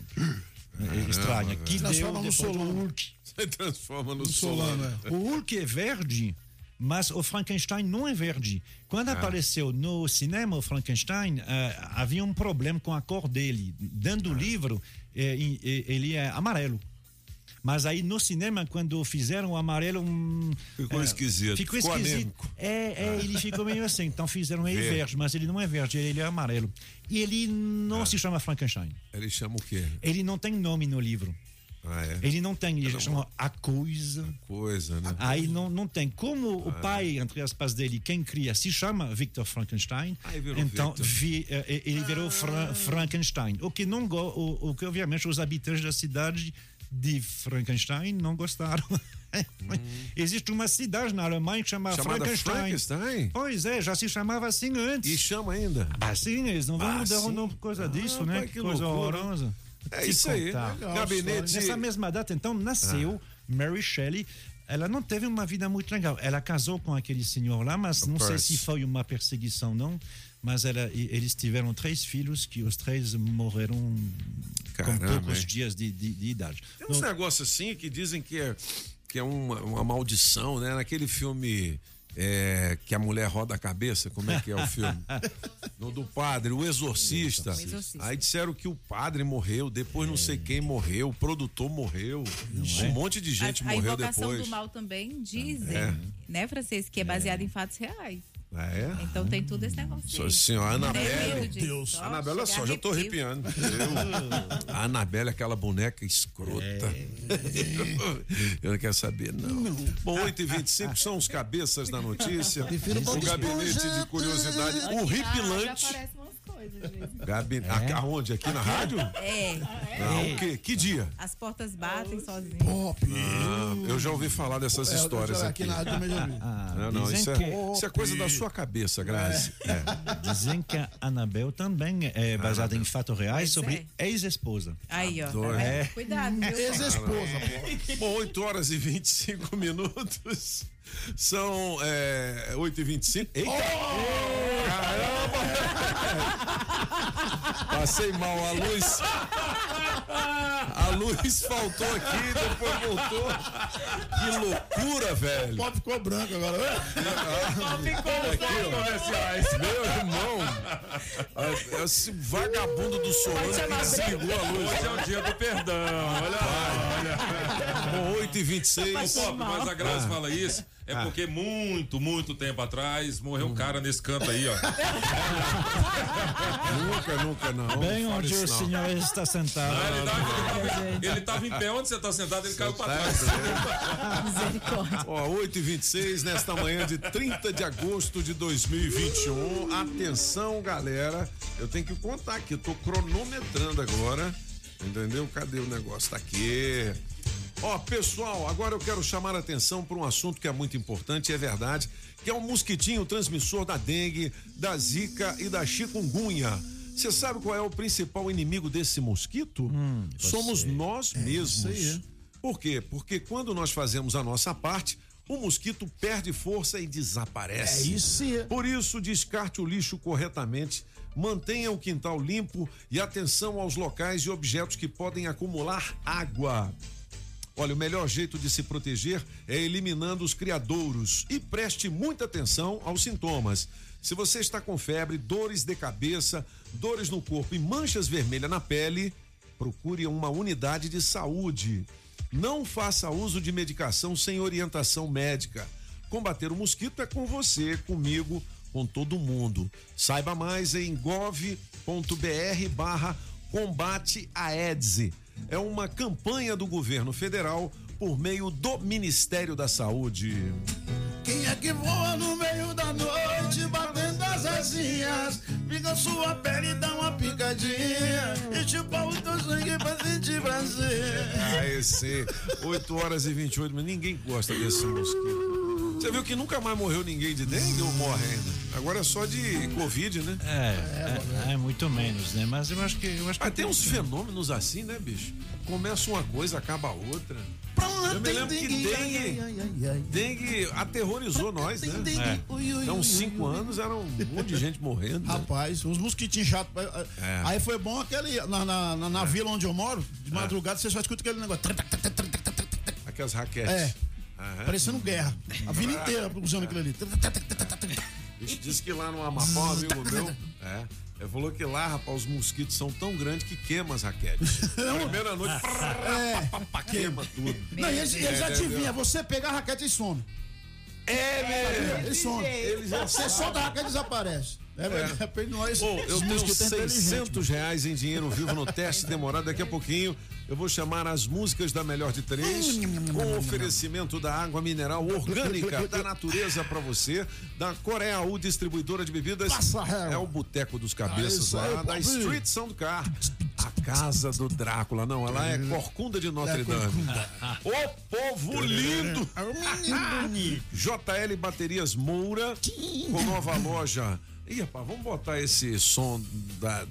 é, estranha. Que Se transforma no Solano. Se transforma no, No Solano, Solano. é. O Hulk é verde, mas o Frankenstein não é verde. Quando Ah. apareceu no cinema o Frankenstein, ah, havia um problema com a cor dele. Dentro do livro, eh, eh, ele é amarelo. Mas aí no cinema, quando fizeram o amarelo. hum, Ficou eh, esquisito, Ficou ficou esquisito. É, é, ele ficou meio assim. Então fizeram ele Verde. verde. mas ele não é verde, ele é amarelo. E ele não Ah. se chama Frankenstein. Ele chama o quê? Ele não tem nome no livro. Ah, é? Ele não tem, ele chama a coisa. Coisa, né? Aí não, não tem. Como o Ah. pai, entre aspas, dele, quem cria, se chama Victor Frankenstein, virou então vi- eh, ele virou Fra- Frankenstein. O que, não, o, o que, obviamente, os habitantes da cidade de Frankenstein não gostaram. Existe uma cidade na Alemanha que chama Chamada Frankenstein. Frankenstein? Pois é, já se chamava assim antes. E chama ainda? Ah, sim, eles não vão Ah, mudar o nome por causa Ah, disso, né? pai, que coisa loucura. horrorosa. É isso aí. contar. Legal, Gabinete- Nessa mesma data, então, nasceu Mary Shelley. Ela não teve uma vida muito legal. Ela casou com aquele senhor lá, mas não sei se foi uma perseguição, não. Mas ela, eles tiveram três filhos que os três morreram Caramba, com poucos hein? dias de, de- de idade. Tem uns Então, negócios assim que dizem que é, que é uma, uma maldição, né? Naquele filme é, que a mulher roda a cabeça, como é que é o filme? No do padre, o exorcista. O Exorcista. Aí disseram que o padre morreu, depois não sei quem morreu, o produtor morreu, é? um monte de gente a, a morreu invocação depois. do mal também dizem, É. né, francês, que é baseado em fatos reais. Ah, é? Então tem tudo esse negócio. aí. Senhora, Não Anabelle. Deus. Só Anabelle, olha só, já tô arrepiando. Eu- a Anabelle, é aquela boneca escrota. Eu não quero saber, não. Bom, 8h25 são os cabeças da notícia. Prefiro o gabinete de curiosidade. O Gabi, aonde? Aqui na rádio? É. Ah, o quê? Que dia? As portas batem sozinhas. Ah, eu já ouvi falar dessas É, histórias aqui. aqui na rádio também já vi. Não, não, isso é, que- isso é coisa da sua cabeça, Grazi. É. Dizem que a Anabel também é baseada em fatos reais Pois sobre ex-esposa. Aí, ó. tá? É. Cuidado? Ex-esposa, Bom, 8 horas e 25 minutos. São é, 8 e 25 Eita! Caramba! Passei mal a luz. A luz faltou aqui, depois voltou. Que loucura, velho. O pop ficou branco agora. né? Aqui, ó. Meu irmão, esse vagabundo do Solano que desligou a luz. Hoje é o dia do perdão. Olha lá, olha. Bom, 8 e 26 Ô, Pop, mas a Grazi Ah. fala isso é Ah. porque muito, muito tempo atrás morreu um cara nesse canto aí, ó. Nunca, nunca não. Bem Fala onde o não. senhor está sentado. Não, ele, tava, ele, tava, ele tava em pé onde você tá sentado, ele caiu pra trás. Ó, 8 e 26 nesta manhã de 30 de agosto de 2021. Atenção, galera. Eu tenho que contar aqui, eu tô cronometrando agora. Entendeu? Cadê o negócio? Tá aqui. Ó, pessoal, agora eu quero chamar a atenção para um assunto que é muito importante, é verdade, que é o mosquitinho transmissor da dengue, da zika e da chikungunya. Você sabe qual é o principal inimigo desse mosquito? Somos nós mesmos. Hum, isso aí, Por quê? Porque quando nós fazemos a nossa parte, o mosquito perde força e desaparece. É isso aí. Por isso, descarte o lixo corretamente, mantenha o quintal limpo e atenção aos locais e objetos que podem acumular água. Olha, o melhor jeito de se proteger é eliminando os criadouros e preste muita atenção aos sintomas. Se você está com febre, dores de cabeça, dores no corpo e manchas vermelhas na pele, procure uma unidade de saúde. Não faça uso de medicação sem orientação médica. Combater o mosquito é com você, comigo, com todo mundo. Saiba mais em gov.br barra combate a Aedes. É uma campanha do governo federal por meio do Ministério da Saúde. Quem é que voa no meio da noite, as asinhas? Pica sua pele e dá uma picadinha. E chupa o teu sangue pra sentir prazer. Ah, esse 8 horas e 28 minutos. Ninguém gosta desse mosquito. Você viu que nunca mais morreu ninguém de dengue ou morre ainda? Agora é só de Covid, né? É, é, é muito menos, né? Mas eu acho que. Eu acho Mas que tem uns fenômenos assim, né, bicho? Começa uma coisa, acaba outra. Eu me lembro que dengue, dengue aterrorizou nós, né? dengue, ui, ui, Então, cinco ui. anos era um monte de gente morrendo. né? Rapaz, uns mosquitinhos chatos. É. Aí foi bom aquele. Na, na, na- na vila onde eu moro, de madrugada, você só escuta aquele negócio. Aquelas raquetes. É. Aham. Parecendo guerra. A vila inteira usando aquilo ali. Bicho, disse que lá no Amapá, um amigo meu, é, ele falou que lá, rapaz, os mosquitos são tão grandes que queima as raquetes. Na primeira noite, É. pá, pá, queima tudo. Não, e eles, eles É, adivinham, entendeu? você pegar a raquete e some. É mesmo. Eles somem. Eles já Você solta a raquete e desaparece. É, é. é, nós, Bom, eu tenho mosquitos é inteligente, 600 reais em dinheiro vivo no teste demorado. Daqui a pouquinho eu vou chamar as músicas da Melhor de Três com oferecimento da água mineral orgânica da natureza pra você, da Coreia U Distribuidora de Bebidas. É o Boteco dos Ah, Cabeças aí, lá, da. Street Soundcar. A casa do Drácula. Não, ela é Corcunda de Notre É, Dame. Ô povo lindo! JL Baterias Moura, com nova loja. Ih, rapaz, vamos botar esse som da,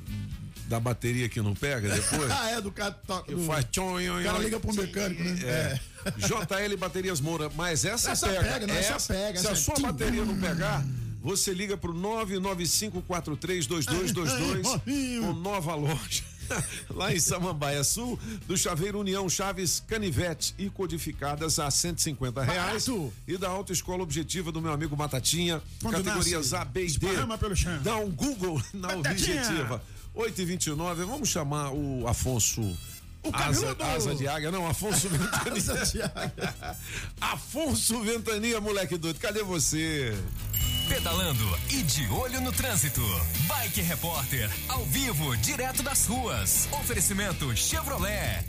da bateria que não pega depois? ah, é, do cara toca. Que do- faz tchon, O cara liga pro mecânico, né? É. JL Baterias Moura, mas essa, Essa pega. pega, não, essa pega, Se a essa- sua Tim. bateria não pegar, você liga pro 995432222 com nova loja. Lá em Samambaia Sul, do Chaveiro União Chaves Canivete e codificadas a 150 reais. Barato. E da Autoescola Objetiva do meu amigo Matatinha, Quando categorias nasce, A, B e D. pelo chão. Dá um Google na Batatinha. Objetiva. 8 e 29 vamos chamar o Afonso. O asa, asa de águia, não, Afonso Ventania. Asa de águia. Afonso Ventania, moleque doido, cadê você? Pedalando e de olho no trânsito. Bike Repórter, ao vivo, direto das ruas. Oferecimento Chevrolet.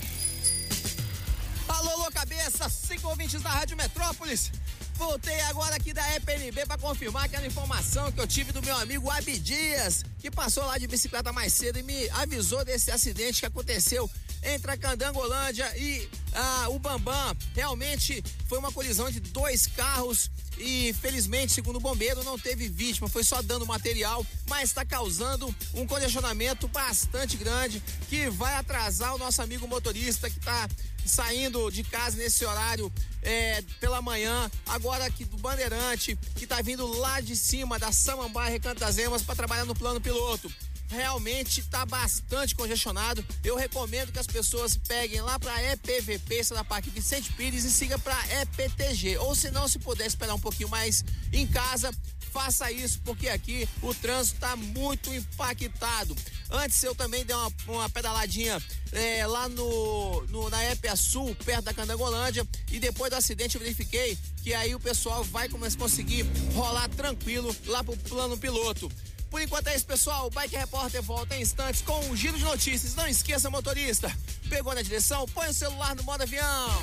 Alô, alô, cabeça, cinco ouvintes da Rádio Metrópolis. Voltei agora aqui da EPNB para confirmar aquela informação que eu tive do meu amigo Abdias, que passou lá de bicicleta mais cedo e me avisou desse acidente que aconteceu entre a Candangolândia e ah, o Bambam. Realmente foi uma colisão de dois carros e felizmente, segundo o bombeiro, não teve vítima, foi só dano material, mas está causando um congestionamento bastante grande que vai atrasar o nosso amigo motorista que está saindo de casa nesse horário é, pela manhã, agora aqui do Bandeirante, que tá vindo lá de cima da Samambaia Recantazemas para trabalhar no plano piloto. Realmente tá bastante congestionado. Eu recomendo que as pessoas peguem lá para EPVP, da Parque Vicente Pires, e siga para EPTG. Ou se não, se puder esperar um pouquinho mais em casa, faça isso, porque aqui o trânsito está muito impactado. Antes eu também dei uma, uma pedaladinha é, lá no, no, na EPA Sul, perto da Candangolândia, e depois do acidente eu verifiquei que aí o pessoal vai conseguir rolar tranquilo lá pro plano piloto. Por enquanto é isso, pessoal. O Bike Repórter volta em instantes com um giro de notícias. Não esqueça, motorista. Pegou na direção? Põe o celular no modo avião.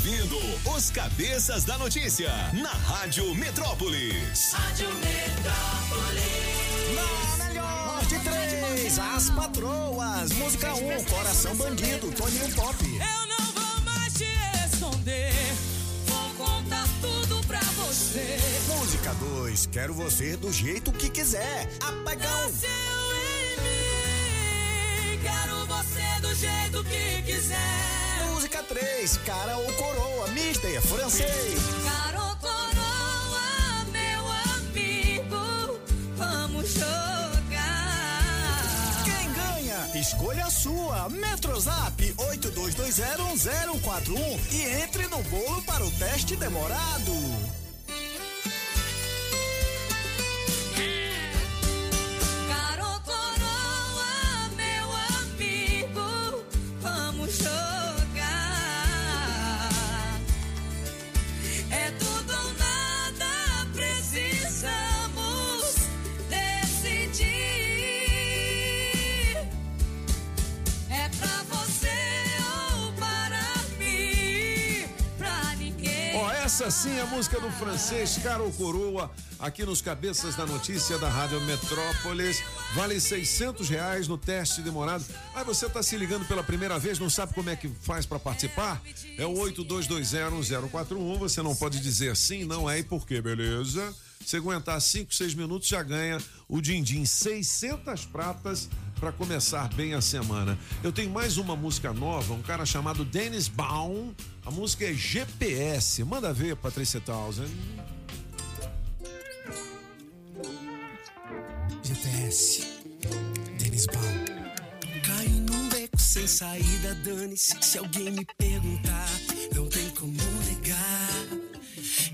os Cabeças da Notícia na Rádio Metrópolis. Rádio Metrópolis. Na melhor de três, as patroas. Música 1, um, Coração Bandido, Toninho Pop. Eu não vou mais te esconder. Vou contar tudo pra você. Música 2, Quero você do jeito que quiser. Apagão. Nasceu. Quero você do jeito que quiser. Música 3, Cara ou Coroa, Mister Francês. Cara ou coroa, meu amigo, vamos jogar. Quem ganha? Escolha a sua. Metrozap 82201041 e entre no bolo para o teste demorado. Essa sim é a música do francês Caro Coroa, aqui nos Cabeças da Notícia da Rádio Metrópolis. Vale seiscentos reais no teste demorado. Aí você tá se ligando pela primeira vez, não sabe como é que faz para participar? É o 82201041. Você não pode dizer sim, não é e por quê, beleza? Você aguentar 5, 6 minutos já ganha o din-din 600 pratas para começar bem a semana. Eu tenho mais uma música nova, um cara chamado Dennis Baum. A música é GPS. Manda ver, Patrícia Townsend. GPS, Denis Baum. Caí num beco sem saída, dane-se. Se alguém me perguntar, não tem como negar.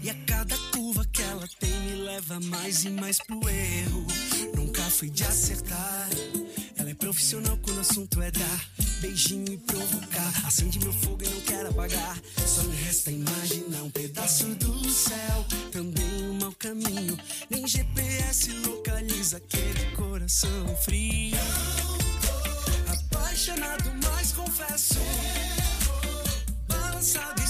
E a cada curva que ela tem me leva mais e mais pro erro. Nunca fui de acertar. Profissional quando o assunto é dar beijinho e provocar. Acende meu fogo e não quero apagar. Só me resta imaginar um pedaço do céu. Também um mau caminho. Nem GPS localiza aquele coração frio. Apaixonado, mas confesso. Balançado,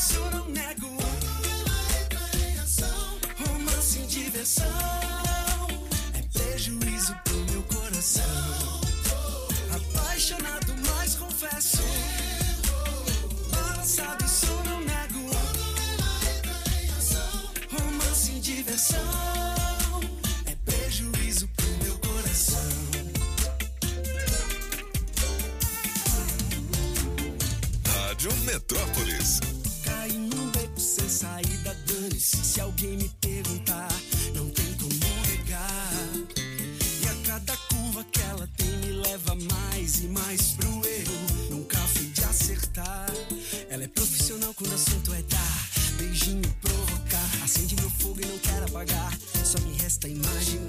Rádio Metrópolis. Cai num beco sem saída, dane-se. Se alguém me perguntar, não tem como negar. E a cada curva que ela tem me leva mais e mais pro erro. Nunca fui de acertar. Ela é profissional quando o assunto é dar. Beijinho provocar. Acende meu fogo e não quero apagar. Só me resta imaginar.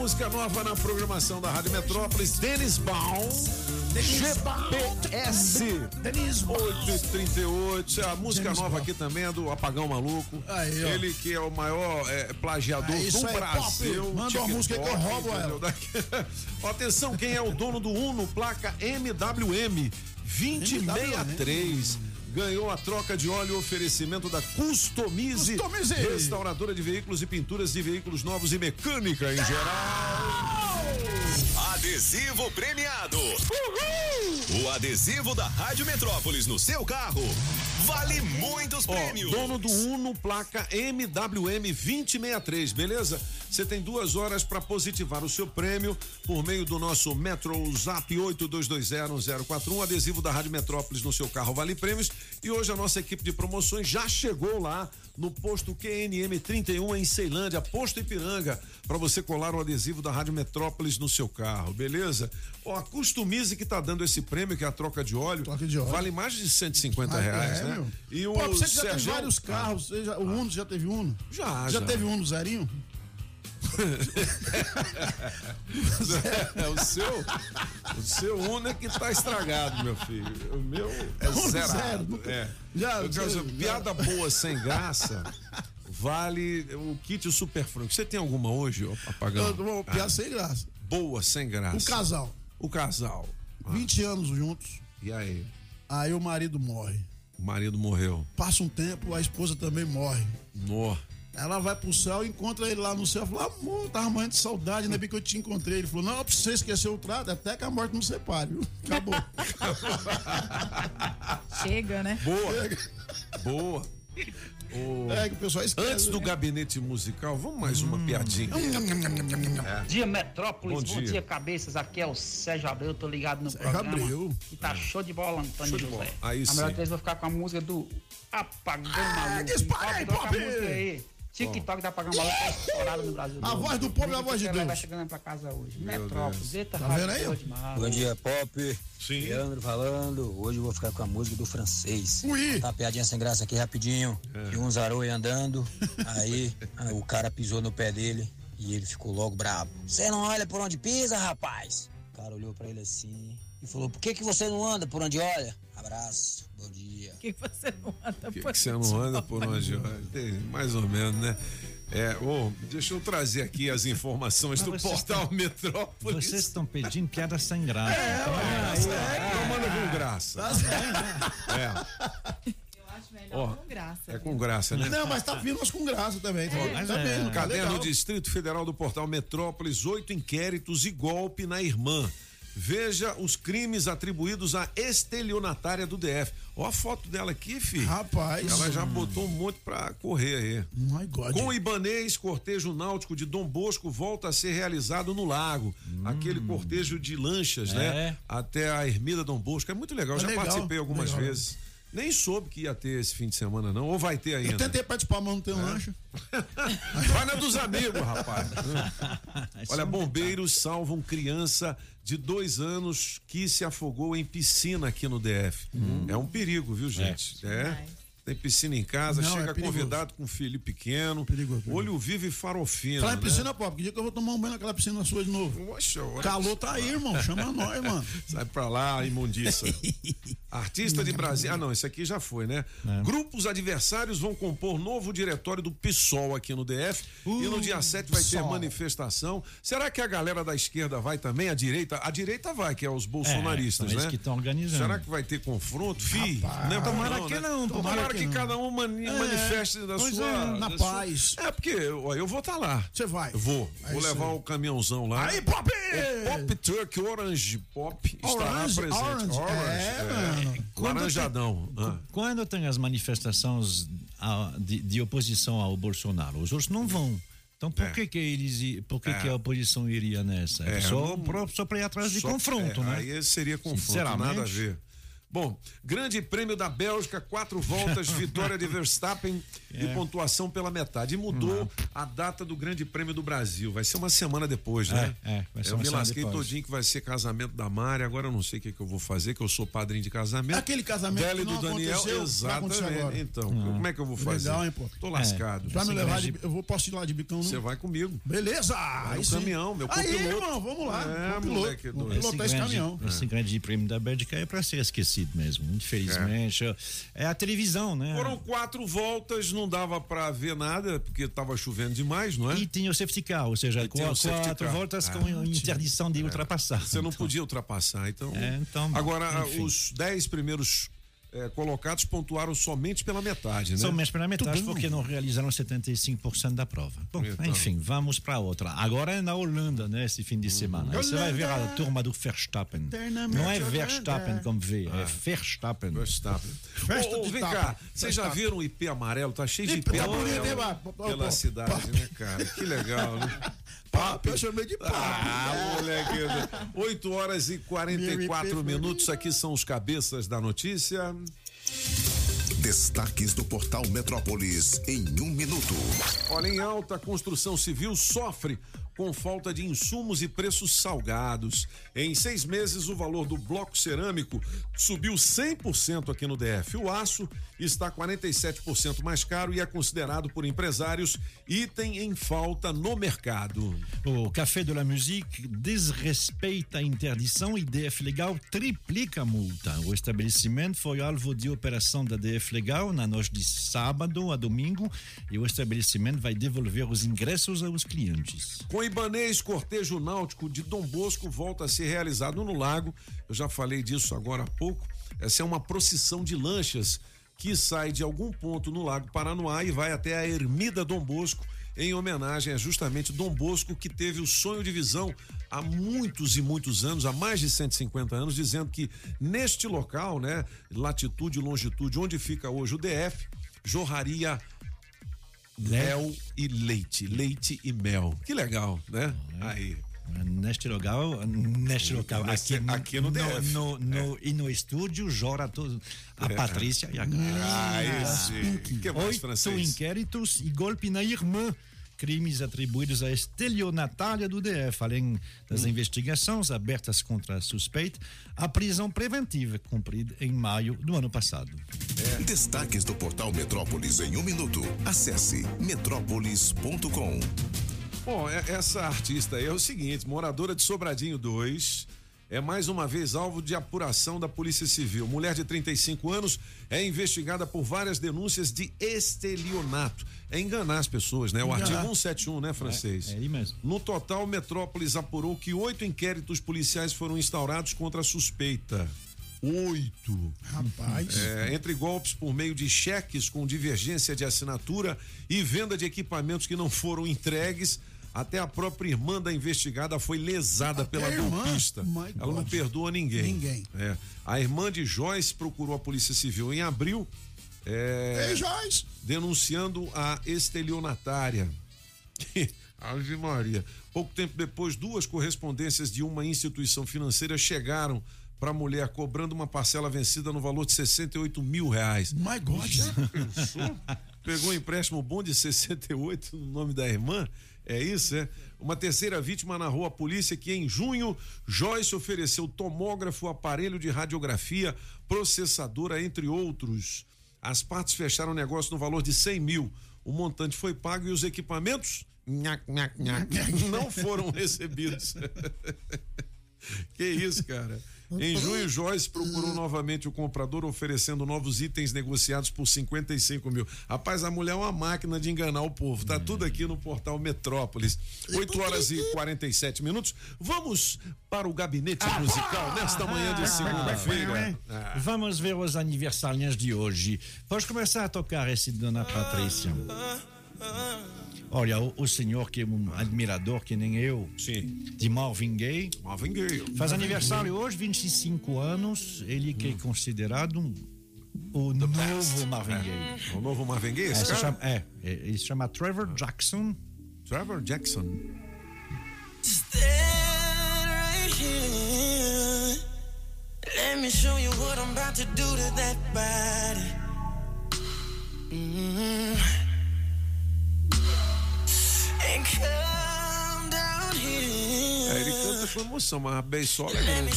Música nova na programação da Rádio Metrópolis, Denis Baum. GPS 838. A música nova Baum. aqui também é do Apagão Maluco. Aí. Ele que é o maior é, plagiador É, isso do aí, Brasil. pop. Manda uma TikTok, música aí que eu roubo entendeu? Ó, Atenção, quem é o dono do Uno, placa MWM 2063. Ganhou a troca de óleo e oferecimento da Customize, Customize. restauradora de veículos e pinturas de veículos novos e mecânica em geral. Adesivo premiado. O adesivo da Rádio Metrópolis no seu carro vale muitos Ó, prêmios. dono do Uno, placa MWM 2063, beleza? Você tem duas horas para positivar o seu prêmio por meio do nosso Metro Zap 82201041, adesivo da Rádio Metrópolis no seu carro vale prêmios. E hoje a nossa equipe de promoções já chegou lá no posto QNM 31 em Ceilândia, posto Ipiranga, para você colar o adesivo da Rádio Metrópolis no seu carro, beleza? Ó, a Customize que tá dando esse prêmio, que é a troca de óleo, vale mais de 150 Ah, reais, é, né? E o Pô, você que já teve vários carros, você já- o Uno, já teve Uno? Já, Já já. teve Uno zerinho? É, o seu, o seu Uno é que tá estragado, meu filho. O meu é Uno zerado. zero, nunca- É. Já- Eu dizer, já- piada boa sem graça vale o kit super franco. Você tem alguma hoje, ó, Apagão? Eu piada sem graça. Boa sem graça. O casal. O casal. 20 anos juntos, E aí? aí o marido morre. O marido morreu. Passa um tempo, a esposa também morre. Nó. Ela vai pro céu, encontra ele lá no céu, fala, amor, tava morrendo de saudade, ainda bem que eu te encontrei. Ele falou, não, pra você esquecer o trato, até que a morte não separe, viu? Acabou. Chega, né? Boa. Boa. O- É, que o pessoal esquece, Antes do né? gabinete musical, vamos mais uma piadinha. É. Dia Metrópolis, Bom bom, dia. dia. cabeças. Aqui é o Sérgio Abreu, tô ligado no Sérgio programa. Abreu. E tá show de bola, Antônio Show de José. bola. Aí a sim. melhor vez eu vou ficar com a música do Apagão Maluco. dispara aí, Pop, TikTok da Apagão Maluco tá estourado no Brasil. A voz do povo é a voz de Deus. vai chegando pra casa hoje. Metrópolis, eita, Tá vendo aí. Bom dia, Pop. Sim. Leandro falando. Hoje eu vou ficar com a música do francês. Ui. Tá uma piadinha sem graça aqui rapidinho. É. E um zaroi andando. Aí ah, o cara pisou no pé dele e ele ficou logo bravo. Você não olha por onde pisa, rapaz? O cara olhou pra ele assim e falou: Por que, que você não anda por onde olha? Abraço, bom dia. Por que você não anda Por que por que você não anda por onde? olha? Tem Mais ou menos, né? É, ô, deixa eu trazer aqui as informações do Mas portal estão- Metrópolis. Vocês estão pedindo piada sem graça. É, Então, é, então manda com graça. É. Ó, com graça. É com graça, né? Não, mas tá vindo umas com graça também. Mas tá é. vendo, Caderno. Distrito Federal do Portal Metrópolis, oito inquéritos e golpe na irmã. Veja os crimes atribuídos à estelionatária do DF. Ó a foto dela aqui, filho. Rapaz. Ela já botou um monte pra correr aí. My God. Com o Ibanês, cortejo náutico de Dom Bosco volta a ser realizado no lago. Aquele cortejo de lanchas, né? É. Até a Ermida Dom Bosco. É muito legal. É já legal, participei algumas legal. vezes. Nem soube que ia ter esse fim de semana, não. Ou vai ter ainda? Eu tentei participar, mas não tem lancha. Vai na dos amigos, rapaz. Olha, bombeiros salvam criança de dois anos que se afogou em piscina aqui no DF. É um perigo, viu, gente? É. Tem piscina em casa, Não, chega é perigoso. convidado com filho pequeno. Olho vivo e farofino. Fala em né? piscina, pô, que dia que eu vou tomar um banho naquela piscina sua de novo? Poxa. Calor tá aí, irmão. Chama nós, mano. Sai pra lá, imundiça. Artista de Brasília. Ah, não, esse aqui já foi, né? Grupos adversários vão compor novo diretório do PSOL aqui no DF. e no dia 7 vai ter PSOL. manifestação. Será que a galera da esquerda vai também? A direita? A direita vai, que é os bolsonaristas, são eles né? que estão organizando. Será que vai ter confronto? Fi, não, tomara não, que né? não, Tomara, tomara que, que cada um mani- É, manifeste da sua. é, na da sua- paz. É, porque ó, eu vou estar lá. Você vai. Eu vou. É vou levar aí. o caminhãozão lá. Aí, Pop! O Pop Truck Orange Pop estará Orange, presente. Orange, é, mano. Laranjadão. Ah. Quando tem as manifestações de, de oposição ao Bolsonaro, os outros não vão. Então por É. que que eles por que, É. que a oposição iria nessa? É, só não- só para ir atrás de confronto, é, né? Aí seria confronto, nada a ver. Bom, Grande Prêmio da Bélgica, quatro voltas, vitória de Verstappen e É. pontuação pela metade. E mudou a data do Grande Prêmio do Brasil. Vai ser uma semana depois, né? É, é, vai ser eu uma me semana lasquei depois. todinho que vai ser casamento da Mari. Agora eu não sei o que, que eu vou fazer, que eu sou padrinho de casamento. Aquele casamento Dela e não do Daniel, exatamente. Então, Hum. como é que eu vou fazer? Legal, hein, pô? Tô lascado. Vai me levar de, eu vou, posso ir lá de bicão, não? Você vai comigo. Beleza! Vai aí sim. caminhão, meu Aí, copiloto. irmão, vamos lá. É, moleque doido. pilotar esse grande, caminhão. esse grande prêmio da Bélgica é para ser esquecido mesmo, infelizmente. É, a televisão, né? Foram quatro voltas, não dava pra ver nada, porque tava chovendo demais, não é? E tinha o safety car, ou seja, o quatro, voltas Ah, com interdição de ultrapassar. Você não podia ultrapassar, então. É, então, Agora, enfim. os dez primeiros eh, colocados pontuaram somente pela metade, né? Somente pela metade, Tudo porque bem. não realizaram 75% da prova. Bom, Então. enfim, vamos para outra. Agora é na Holanda, né, esse fim de semana. Aí Você vai ver a turma do Verstappen. Não é Verstappen como vê, é Verstappen. Verstappen. Festa Ô, ô, de vem cá, vocês já Verstappen. viram o IP amarelo? Tá cheio de IP amarelo pela cidade, né, cara? Que legal, né? Papo, eu chamei de papo. Ah, moleque. 8 horas e 44 minutos. Aqui são os cabeças da notícia. Destaques do portal Metrópolis em um minuto. Olha, em alta, a construção civil sofre com falta de insumos e preços salgados. Em seis meses, o valor do bloco cerâmico subiu 100% aqui no DF. O aço está 47% mais caro e é considerado por empresários item em falta no mercado. O Café de la Musique desrespeita a interdição e DF Legal triplica a multa. O estabelecimento foi alvo de operação da DF Legal na noite de sábado a domingo e o estabelecimento vai devolver os ingressos aos clientes. Com Ibanês, cortejo náutico de Dom Bosco volta a ser realizado no lago. Eu já falei disso agora há pouco. Essa é uma procissão de lanchas que sai de algum ponto no Lago Paranoá e vai até a Ermida Dom Bosco, em homenagem a justamente Dom Bosco, que teve o sonho de visão há muitos e muitos anos, há mais de 150 anos, dizendo que neste local, né, latitude e longitude, onde fica hoje o DF, jorraria mel e leite, leite e mel. Que legal, né? Aí. Neste local, neste local, Neste- aqui, aqui no DF. no, no- e no estúdio, jora todo, a É. Patrícia e a. Que mais, Oito francês? inquéritos e golpe na irmã. Crimes atribuídos à estelionatária do DF. Além das investigações abertas contra a suspeita, a prisão preventiva cumprida em maio do ano passado. Destaques do portal Metrópolis em um minuto. Acesse metrópolis.com. Bom, é- essa artista aí é o seguinte: moradora de Sobradinho 2. É mais uma vez alvo de apuração da Polícia Civil. Mulher de 35 anos é investigada por várias denúncias de estelionato. É enganar as pessoas, né? O Enganar. artigo 171, né, francês? É, é aí mesmo. No total, Metrópolis apurou que oito inquéritos policiais foram instaurados contra a suspeita. Oito. Rapaz. É, entre golpes por meio de cheques com divergência de assinatura e venda de equipamentos que não foram entregues, até a própria irmã da investigada foi lesada pela a irmã? golpista. Ela não perdoa ninguém. Ninguém. É. A irmã de Joyce procurou a Polícia Civil em abril. é, Ei, Joyce! denunciando a estelionatária. Ave Maria. Pouco tempo depois, duas correspondências de uma instituição financeira chegaram para a mulher cobrando uma parcela vencida no valor de 68 mil reais. My God! Pegou um empréstimo bom de 68 no nome da irmã? É isso, é? Uma terceira vítima narrou à polícia que em junho Joyce ofereceu tomógrafo, aparelho de radiografia, processadora, entre outros. As partes fecharam o negócio no valor de 100 mil. O montante foi pago e os equipamentos nhac, nhac, nhac, não foram recebidos. que isso, cara? Em junho, Joyce procurou novamente o comprador, oferecendo novos itens negociados por 55 mil. Rapaz, a mulher é uma máquina de enganar o povo. Tá tudo aqui no portal Metrópolis. 8 horas e 47 minutos. Vamos para o gabinete musical nesta manhã de segunda-feira. Ah. Vamos ver os aniversariantes de hoje. Pode começar a tocar esse Dona Patrícia. Olha, o, o senhor que é um admirador que nem eu, Sim. de Marvin Gaye, Marvin Gaye. faz aniversário hoje, 25 anos, ele que é considerado um- o novo Marvin Gaye. O novo Marvin Gaye, É, esse se cara? chama, é, é, ele se chama Trevor Jackson. Trevor Jackson. Let me show you what I'm about to do to that body. Mm. And come down here. É, ele canta com emoção, mas a beisola é grande.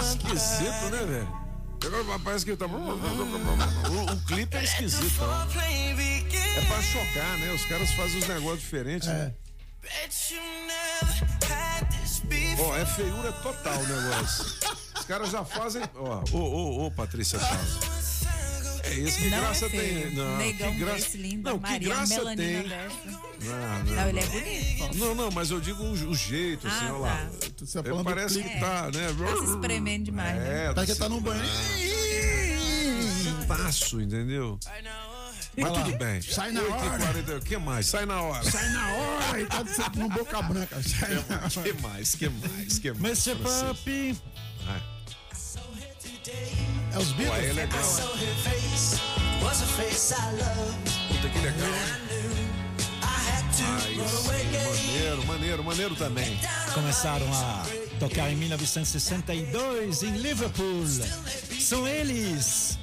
esquisito, né, velho? Agora Parece que tá. O, o clipe é esquisito. né? É pra chocar, né? Os caras fazem os negócios diferentes. né? Ó, é feiura total o negócio. Os caras já fazem. Ó, ô, ô, ô, Patrícia Chaves. É isso, que Não é graça feio. tem. Não, Negão que graça. lindo, não, que Maria, graça melanina tem. dessa. Não, Não, ele é bonito. Não, não, mas eu digo o, o jeito, assim, Ah, olha lá. Você É, falando do parece clipe. que tá, né? Tá se espremendo demais. É, né? Parece que tá no banho. Passo, entendeu? Mas tudo bem. Sai na 8 e hora. 40, O que mais? Sai na hora. Sai na hora e tá sempre no boca branca. Sai na hora. que mais? que mais? que mais? Mr. Puppy. Ah, É os Beatles? Ué, é legal. Was a face I loved. Puta que legal. I had to Ai, sim, maneiro, maneiro, maneiro também. Começaram a tocar em 1962 em Liverpool. São eles,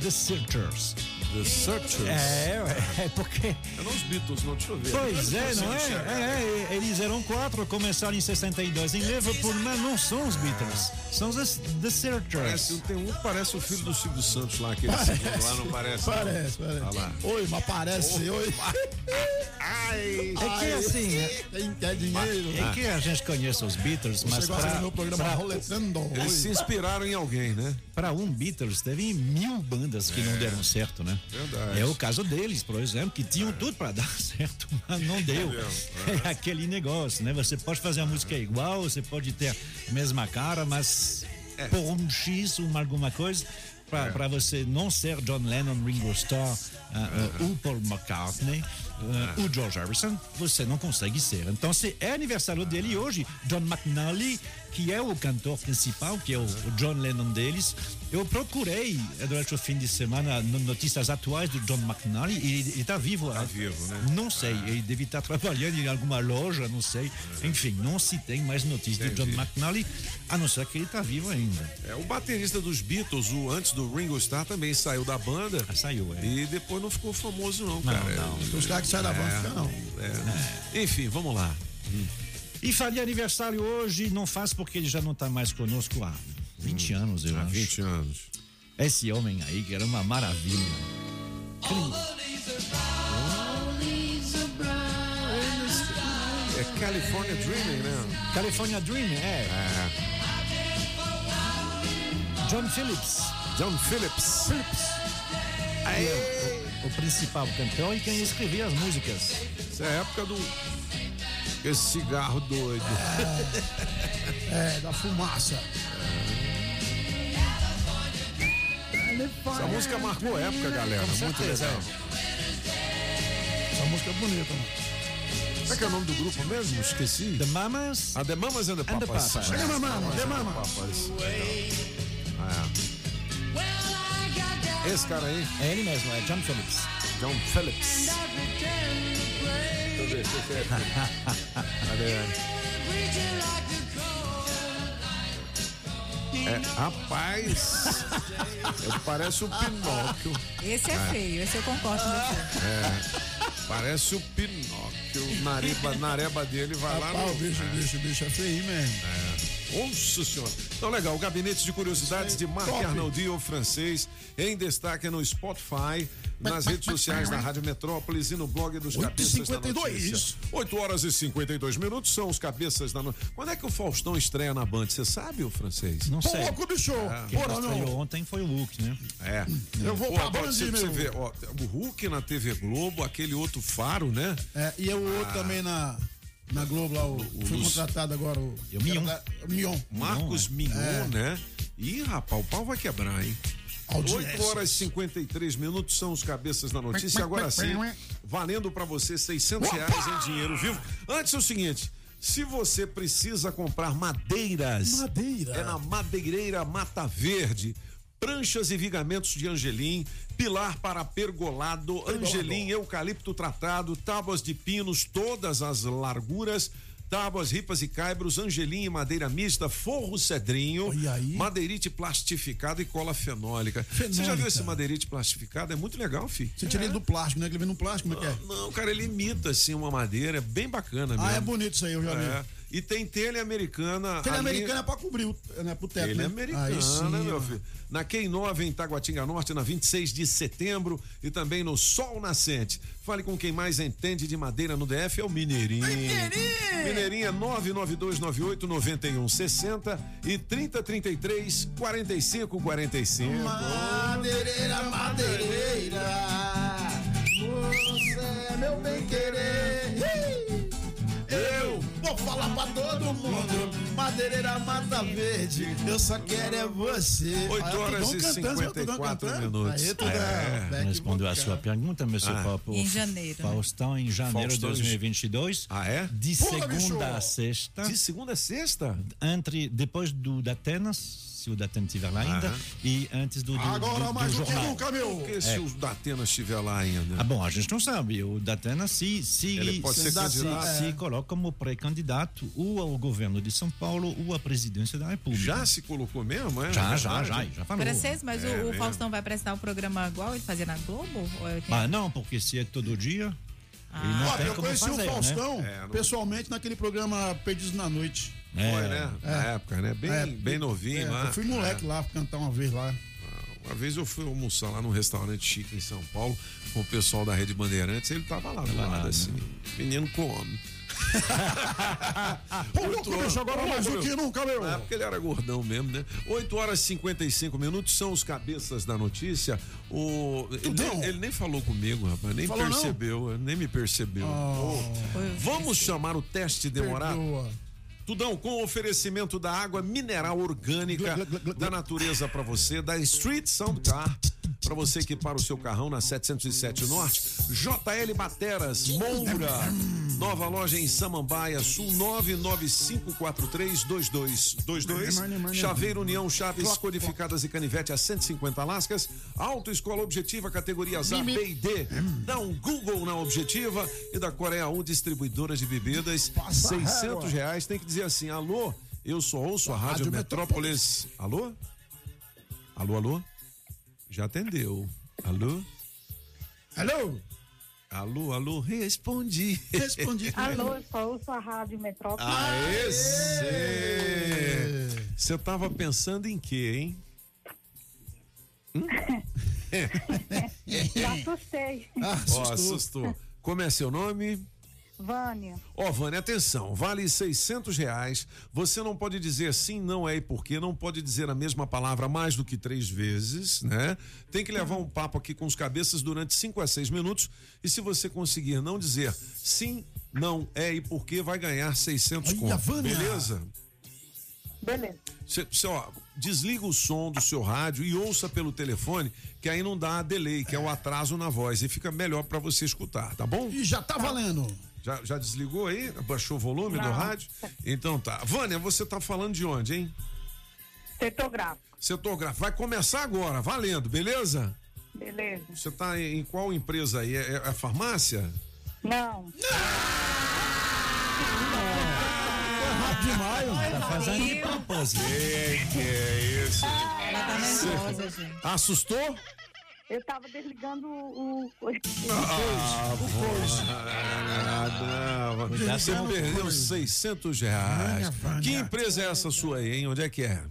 The Searchers. The Searchers? É, é porque. É não os Beatles, não, deixa eu ver. Pois é, não é? É, é, Eles eram quatro, começaram em 62 em Liverpool, mas não são os Beatles. São os The Searchers. Parece, tem um que parece o filho do Silvio Santos lá, aquele segundo lá, não parece? não? Parece, parece. Olha lá. Oi, mas parece. Oi. Ai. É que assim, né? Quem quer dinheiro? É que a gente conhece os Beatles, mas do meu programa pra- Roletando? Eles se inspiraram em alguém, né? Pra um Beatles, teve mil bandas que não deram certo, né? Verdade. É o caso deles, por exemplo, que tinham tudo pra dar certo, mas não deu. É aquele negócio, né? Você pode fazer a música igual, você pode ter a mesma cara, mas por um X, uma alguma coisa, pra, pra você não ser John Lennon, Ringo Starr, ah, o Paul McCartney, ah, o George Harrison, você não consegue ser. Então, se é aniversário dele hoje, John McNally, que é o cantor principal, que é o, John Lennon deles. Eu procurei eh, durante o fim de semana no- notícias atuais do John McNally e ele está vivo. Está vivo, né? Não sei, ele deve estar trabalhando em alguma loja, não sei. Enfim, não se tem mais notícias de John. McNally, a não ser que ele está vivo ainda. É, o baterista dos Beatles, o antes do Ringo Starr, também saiu da banda. saiu, é. E depois não ficou famoso, não, Não, cara. não. É, Os caras que saem da banda é, ficam, não. é. Enfim, vamos lá. E faria aniversário hoje, não faz porque ele já não está mais conosco há 20 anos, eu Há acho. 20 anos. Esse homem aí, que era uma maravilha. É California Dreaming, né? California Dreaming, é. John Phillips. John Phillips. Phillips. O, o principal cantor e quem escrevia as músicas. Isso é a época do. Esse cigarro doido. É, da fumaça. Essa música marcou época, galera. Com Muito certeza, legal. Essa música é bonita, mano. Como é que é o nome do grupo mesmo? Esqueci. The Mamas. Ah, The Mamas and the And the Papas. É, The Mamas, The Mamas. Papas. É. Esse cara aí, É ele mesmo, é John Phillips. John Phillips. Deixa eu ver, deixa. Cadê? É, rapaz, parece o Pinóquio. Esse é feio, esse eu concordo com você. É, parece o Pinóquio. Nareba, nareba dele vai lá Rapaz, no. bicho, é. bicho, bicho é feio mesmo. Nossa senhora. Então, legal. O Gabinete de Curiosidades de Marc. Arnaldi, o francês, em destaque no Spotify, nas redes sociais da Rádio Metrópolis e no blog dos Oito e Cabeças da 52. Notícia. 8 horas e 52 minutos são os Cabeças da Notícia. Quando é que o Faustão estreia na Band? Você sabe, o francês? Não sei. Pouco, bicho. Quem Porra, estreou não. ontem foi o Hulk, né? É. Eu vou Pô, pra Band, você, você meu. vê, ó, o Hulk na TV Globo, aquele outro Faro, né? É, e o outro também na, na Globo lá, o, foi Luz- contratado agora. O, o Mion. da- o Mion. Marcos Mignon, É. né? Ih, rapaz, o pau vai quebrar, hein? 8 Audiências. horas e 53 minutos são os cabeças da notícia. Agora sim, valendo pra você 600 reais em dinheiro vivo. Antes é o seguinte. Se você precisa comprar madeiras, Madeira. é na Madeireira Mata Verde. Pranchas e vigamentos de angelim, pilar para pergolado, angelim, eucalipto tratado, tábuas de pinos, todas as larguras, tábuas, ripas e caibros, angelim e madeira mista, forro cedrinho, madeirite plastificado e cola fenólica. Você já viu esse madeirite plastificado? É muito legal, filho. Você tira ele do plástico, né? Que ele vem no plástico, como é que é? Não, cara, ele imita assim uma madeira, é bem bacana mesmo. Ah, é bonito isso aí, eu já vi. É. E tem telha americana. Telha ali- americana é pra cobrir o, né, pro teto, Ele né? é americana, sim, meu ó. filho. Na Quem 9 em Taguatinga Norte, na 26 de setembro e também no Sol Nascente. Fale com quem mais entende de madeira no DF, é o Mineirinho. Mineirinho é 99298 9160 e 3033 4545. Madeireira, madeireira, você é meu bem querer. Pra todo mundo, madeireira mata verde, eu só quero é você. Oito Aí, horas Tudão e cantando, você viu o Tudão 54 cantando? minutos. Aí, É, respondeu a sua pergunta, meu Ah. papo. Em janeiro, né? Faustão, em janeiro de Faustão, 2022. Ah, é? De segunda a sexta. De segunda a sexta? Entre, depois do Datenas, se o Datena estiver lá ainda, Aham. e antes do, do, Agora do, mais do do que jornal. nunca, meu. Porque se É. o Datena estiver lá ainda. Ah, bom, a gente não sabe. O Datena se, se, Ele pode ser se, candidato. se É. coloca como pré-candidato ou ao governo de São Paulo ou à presidência da República. Já se colocou mesmo, é? Já, É já, já, já falou. Francês, mas É o, o. Faustão vai prestar um programa igual ele fazia na Globo? Tenho- Ah, não, porque se é todo dia, ele não Ó, tem eu como conheci fazer, o Faustão né? pessoalmente naquele programa Perdidos na Noite. É. Foi, né? Na época, né? Bem, É, bem novinho é, lá. Eu fui moleque lá cantar uma vez lá. Uma vez eu fui almoçar lá num restaurante chique em São Paulo com o pessoal da Rede Bandeirantes, ele tava lá do lado, lá, assim. Menino come. Louco, bicho, agora mais do que nunca, meu. Na época ele era gordão mesmo, né? 8 horas e 55 minutos são os cabeças da notícia. O... Ele, nem, ele nem falou comigo, rapaz, nem Falou não? percebeu, nem me percebeu. Ô, Vamos chamar o teste demorado? Perdoa. Tudão, com oferecimento da água mineral orgânica da natureza pra você, da Street Sound Car, pra você equipar o seu carrão na 707 Norte, JL Bateras, Moura, nova loja em Samambaia, Sul 995432222, Chaveiro União Chaves codificadas e canivete a 150 lascas, Autoescola Objetiva categorias A, B e D. Dá um Google na Objetiva e da Coreia 1 distribuidora de bebidas, 600 reais. Tem que dizer assim: alô, eu só ouço a Rádio, Rádio Metrópolis. Alô? Alô, alô? Já atendeu. Alô? Alô? Alô, alô, respondi. Respondi. Alô, eu só ouço a Rádio Metrópole. Aê, cê. Você tava pensando em quê, hein? Já assustei. Ó, assustou. Como é seu nome? Vânia. Ó, Vânia, atenção, vale 600 reais. Você não pode dizer sim, não é e por quê. Não pode dizer a mesma palavra mais do que três vezes, né? Tem que levar um papo aqui com os cabeças durante 5 a 6 minutos. E se você conseguir não dizer sim, não é e por quê, vai ganhar 600 Olha, conto. Vânia. Beleza? Beleza. Cê, cê, ó, desliga o som do seu rádio e ouça pelo telefone, que aí não dá delay, que é o atraso na voz. E fica melhor pra você escutar, tá bom? E já tá valendo. Já, já desligou aí? Abaixou o volume do Não. rádio? Então tá. Vânia, você tá falando de onde, hein? Setor gráfico. Setor gráfico. Vai começar agora, valendo, beleza? Beleza. Você tá em, em qual empresa aí? É, é a farmácia? Não. Foi rápido demais. Tá fazendo de propósito. Que, que é isso? Ela tá nervosa, gente. Assustou? Eu tava desligando o. o... Ah, Vânia, Cuidado Você com o perdeu coisa. 600 reais. Que empresa é essa sua aí, hein? Onde é que é?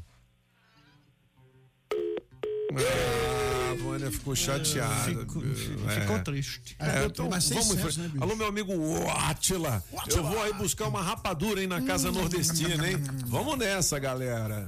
Ah, a Vânia ficou chateada. Ficou, viu? É. ficou triste. É, então mas vamos em 600, frente. né? Alô, meu amigo Atila. Eu vou aí buscar uma rapadura, hein, na casa nordestina, hein? Vamos nessa, galera.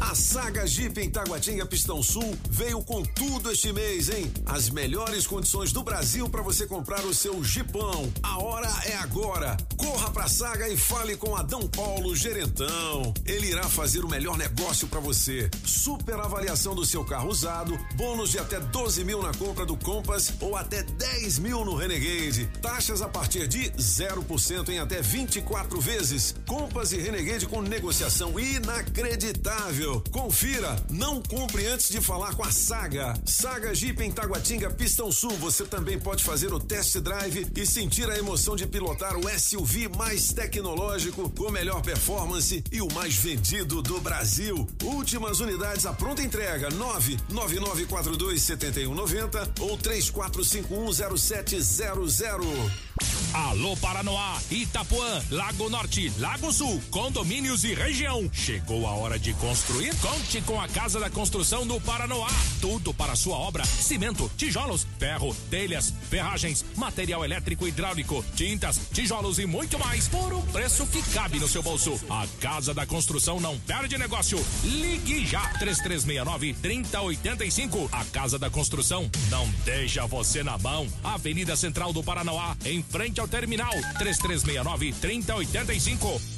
A saga Jeep em Taguatinga Pistão Sul veio com tudo este mês, hein? As melhores condições do Brasil para você comprar o seu Jeepão. A hora é agora. Corra pra saga e fale com Adão Paulo Gerentão. Ele irá fazer o melhor negócio para você. Super avaliação do seu carro usado, bônus de até 12 mil na compra do Compass ou até 10 mil no Renegade. Taxas a partir de 0% em até 24 vezes. Compass e Renegade com negociação inacreditável. Confira, não compre antes de falar com a Saga. Saga Jeep em Taguatinga, Pistão Sul. Você também pode fazer o test drive e sentir a emoção de pilotar o SUV mais tecnológico, com melhor performance e o mais vendido do Brasil. Últimas unidades à pronta entrega: 99942 7190 ou 34510700. Alô Paranoá, Itapuã, Lago Norte, Lago Sul, condomínios e região. Chegou a hora de construir? Conte com a Casa da Construção do Paranoá. Tudo para sua obra: cimento, tijolos, ferro, telhas, ferragens, material elétrico e hidráulico, tintas, tijolos e muito mais por um preço que cabe no seu bolso. A Casa da Construção não perde negócio. Ligue já 3369 3085. A Casa da Construção não deixa você na mão. Avenida Central do Paranoá, em frente ao terminal 3369 3085.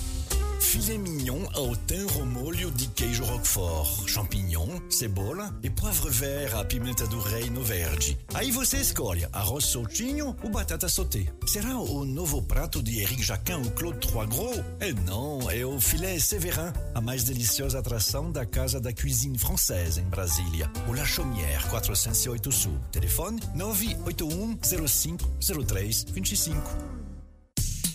Filet mignon ao thym ao molho de queijo roquefort, champignon, cebola e poivre vert à pimenta do reino verde. Aí você escolhe arroz soltinho ou batata sauté. Será o novo prato de Eric Jacquin ou Claude Trois Gros? É não, é o filé Séverin, a mais deliciosa atração da Casa da Cuisine Française em Brasília. O La Chaumière, 408 Sul. Telefone 981 05 03 25.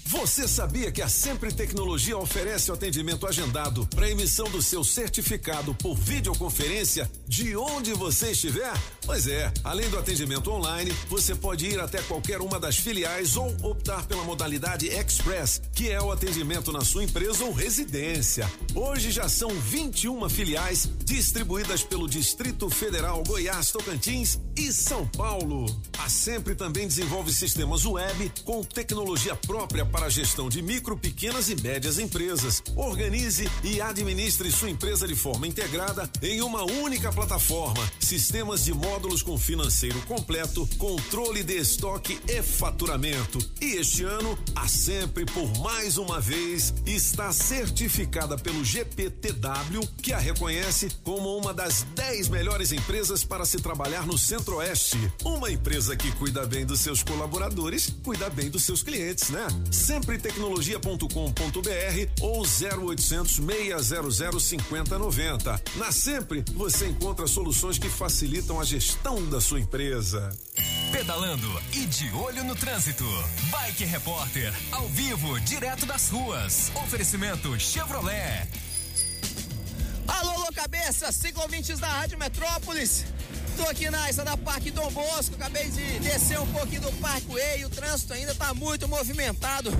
Você sabia que a Sempre Tecnologia oferece o atendimento agendado para emissão do seu certificado por videoconferência de onde você estiver? Pois é, além do atendimento online, você pode ir até qualquer uma das filiais ou optar pela modalidade Express, que é o atendimento na sua empresa ou residência. Hoje já são 21 filiais distribuídas pelo Distrito Federal, Goiás, Tocantins e São Paulo. A Sempre também desenvolve sistemas web com tecnologia própria para a gestão de micro, pequenas e médias empresas. Organize e administre sua empresa de forma integrada em uma única plataforma. Sistemas de módulos com financeiro completo, controle de estoque e faturamento. E este ano, a Sempre, por mais uma vez, está certificada pelo GPTW, que a reconhece como uma das 10 melhores empresas para se trabalhar no Centro-Oeste. Uma empresa que cuida bem dos seus colaboradores, cuida bem dos seus clientes, né? Sempretecnologia.com.br ou 0800 600 5090. Na Sempre você encontra soluções que facilitam a gestão da sua empresa. Pedalando e de olho no trânsito. Bike Repórter, ao vivo, direto das ruas. Oferecimento Chevrolet. Alô, alô, cabeça, cinco ouvintes da Rádio Metrópolis. Tô aqui na da Parque Dom Bosco, acabei de descer um pouquinho do Parkway, o trânsito ainda tá muito movimentado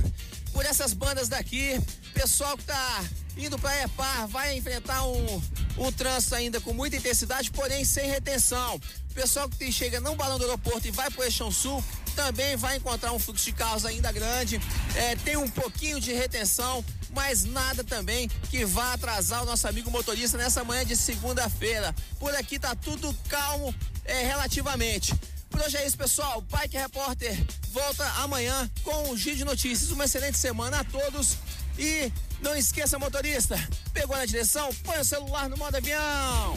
por essas bandas daqui. Pessoal que tá indo pra Epar vai enfrentar um, O trânsito ainda com muita intensidade, porém sem retenção. O pessoal que chega no balão do aeroporto e vai para o Eixão Sul também vai encontrar um fluxo de carros ainda grande. É, tem um pouquinho de retenção, mas nada também que vá atrasar o nosso amigo motorista nessa manhã de segunda-feira. Por aqui tá tudo calmo é, relativamente. Por hoje é isso, pessoal. Bike Repórter volta amanhã com um giro de notícias. Uma excelente semana a todos. E não esqueça, motorista, pegou na direção, põe o celular no modo avião.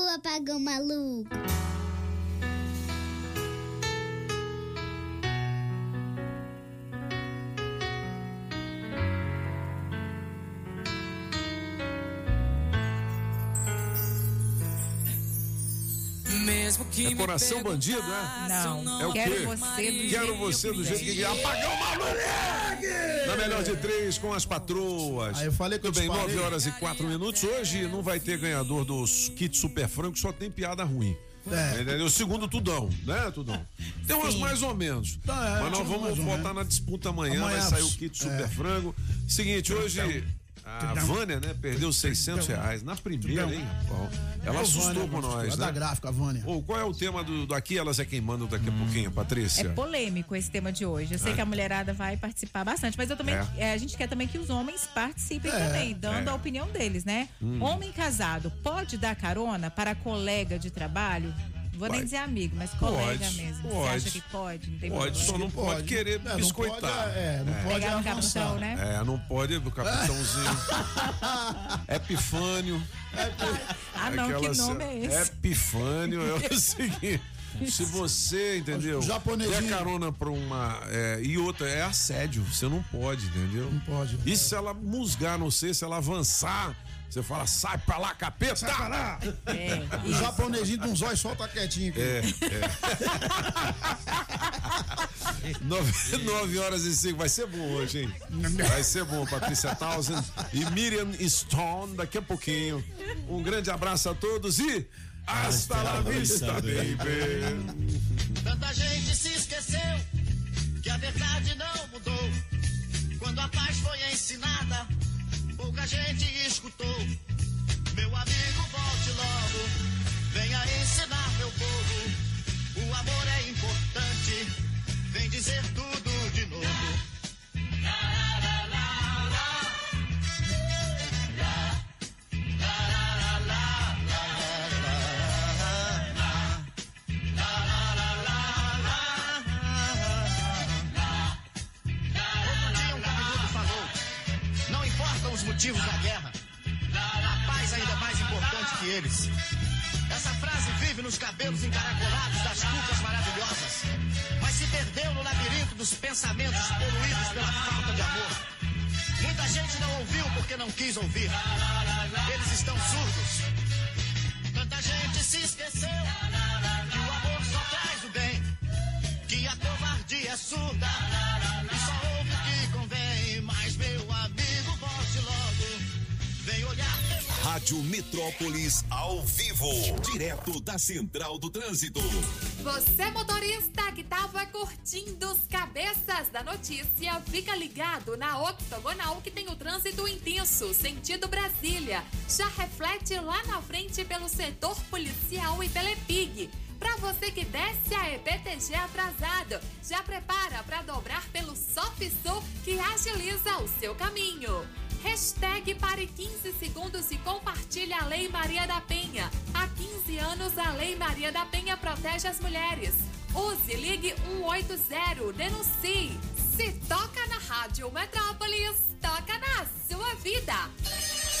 sua pagou maluco. É coração bandido, é? Não. É o Quero quê? você do Quero você do jeito que quer. Apagão maluco! Na melhor de três com as patroas. Aí eu falei que eu Tudo bem, disparei. 9 horas e 4 minutos. Hoje não vai ter ganhador dos kits Super Franco, só tem piada ruim. É. Entendeu? O segundo Tudão, né, Tudão? Tem umas mais ou menos. Tá, é, Mas nós tipo vamos mais ou botar menos. na disputa amanhã, Amanhã, vai sair o kit Super é. Frango. Seguinte, hoje a Vânia, né, perdeu 600 reais na primeira, hein, rapaz? Ela Ô, assustou Vânia, com nós, É da né? gráfica, Vânia. Ô, qual é o tema do, do Aqui Elas é Quem Manda daqui a pouquinho, Patrícia? É polêmico esse tema de hoje. Eu sei É. que a mulherada vai participar bastante, mas eu também, É. é, a gente quer também que os homens participem É, também, dando é. a opinião deles, né? Hum. Homem casado pode dar carona para colega de trabalho? Vou nem dizer amigo, mas colega Pode, mesmo. pode. Você acha que pode? Não tem Pode, problema. só não pode, querer É, não biscoitar. pode, é, não pode Pegar no avançar. capitão, né? É, não pode, o capitãozinho. Epifânio. Ah, não, que nome é esse? Epifânio é o seguinte. Se você, entendeu? Japonesinho. Der carona pra uma. é, e outra, é assédio. Você não pode, entendeu? Não pode. E se ela musgar, não sei, se ela avançar, você fala, sai pra lá, capeta! Sai pra lá! É, O japonesinho de uns olhos solta quietinho. aqui. É, é. nove, nove horas e cinco. Vai ser bom hoje, hein? Vai ser bom, Patrícia Townsend e Miriam Stone daqui a pouquinho. Um grande abraço a todos e hasta la vista, baby. Tanta gente se esqueceu que a verdade não mudou. Quando a paz foi ensinada, pouca gente escutou. Meu amigo, volte logo, venha ensinar meu povo. O amor é importante, vem dizer tudo motivos da guerra, a paz ainda é mais importante que eles. Essa frase vive nos cabelos encaracolados das cucas maravilhosas, mas se perdeu no labirinto dos pensamentos poluídos pela falta de amor. Muita gente não ouviu porque não quis ouvir. Eles estão surdos. Tanta gente se esqueceu que o amor só traz o bem, que a covardia é surda Rádio Metrópolis ao vivo, direto da Central do Trânsito. Você, motorista que tava curtindo os cabeças da notícia, fica ligado na Octogonal que tem o trânsito intenso, sentido Brasília. Já reflete lá na frente pelo setor policial e pela Pra você que desce a EPTG atrasado, já prepara para dobrar pelo SOFSU que agiliza o seu caminho. Hashtag pare 15 segundos e compartilhe a Lei Maria da Penha. Há 15 anos, a Lei Maria da Penha protege as mulheres. Use, ligue 180, denuncie. Se toca na Rádio Metrópolis, toca na sua vida.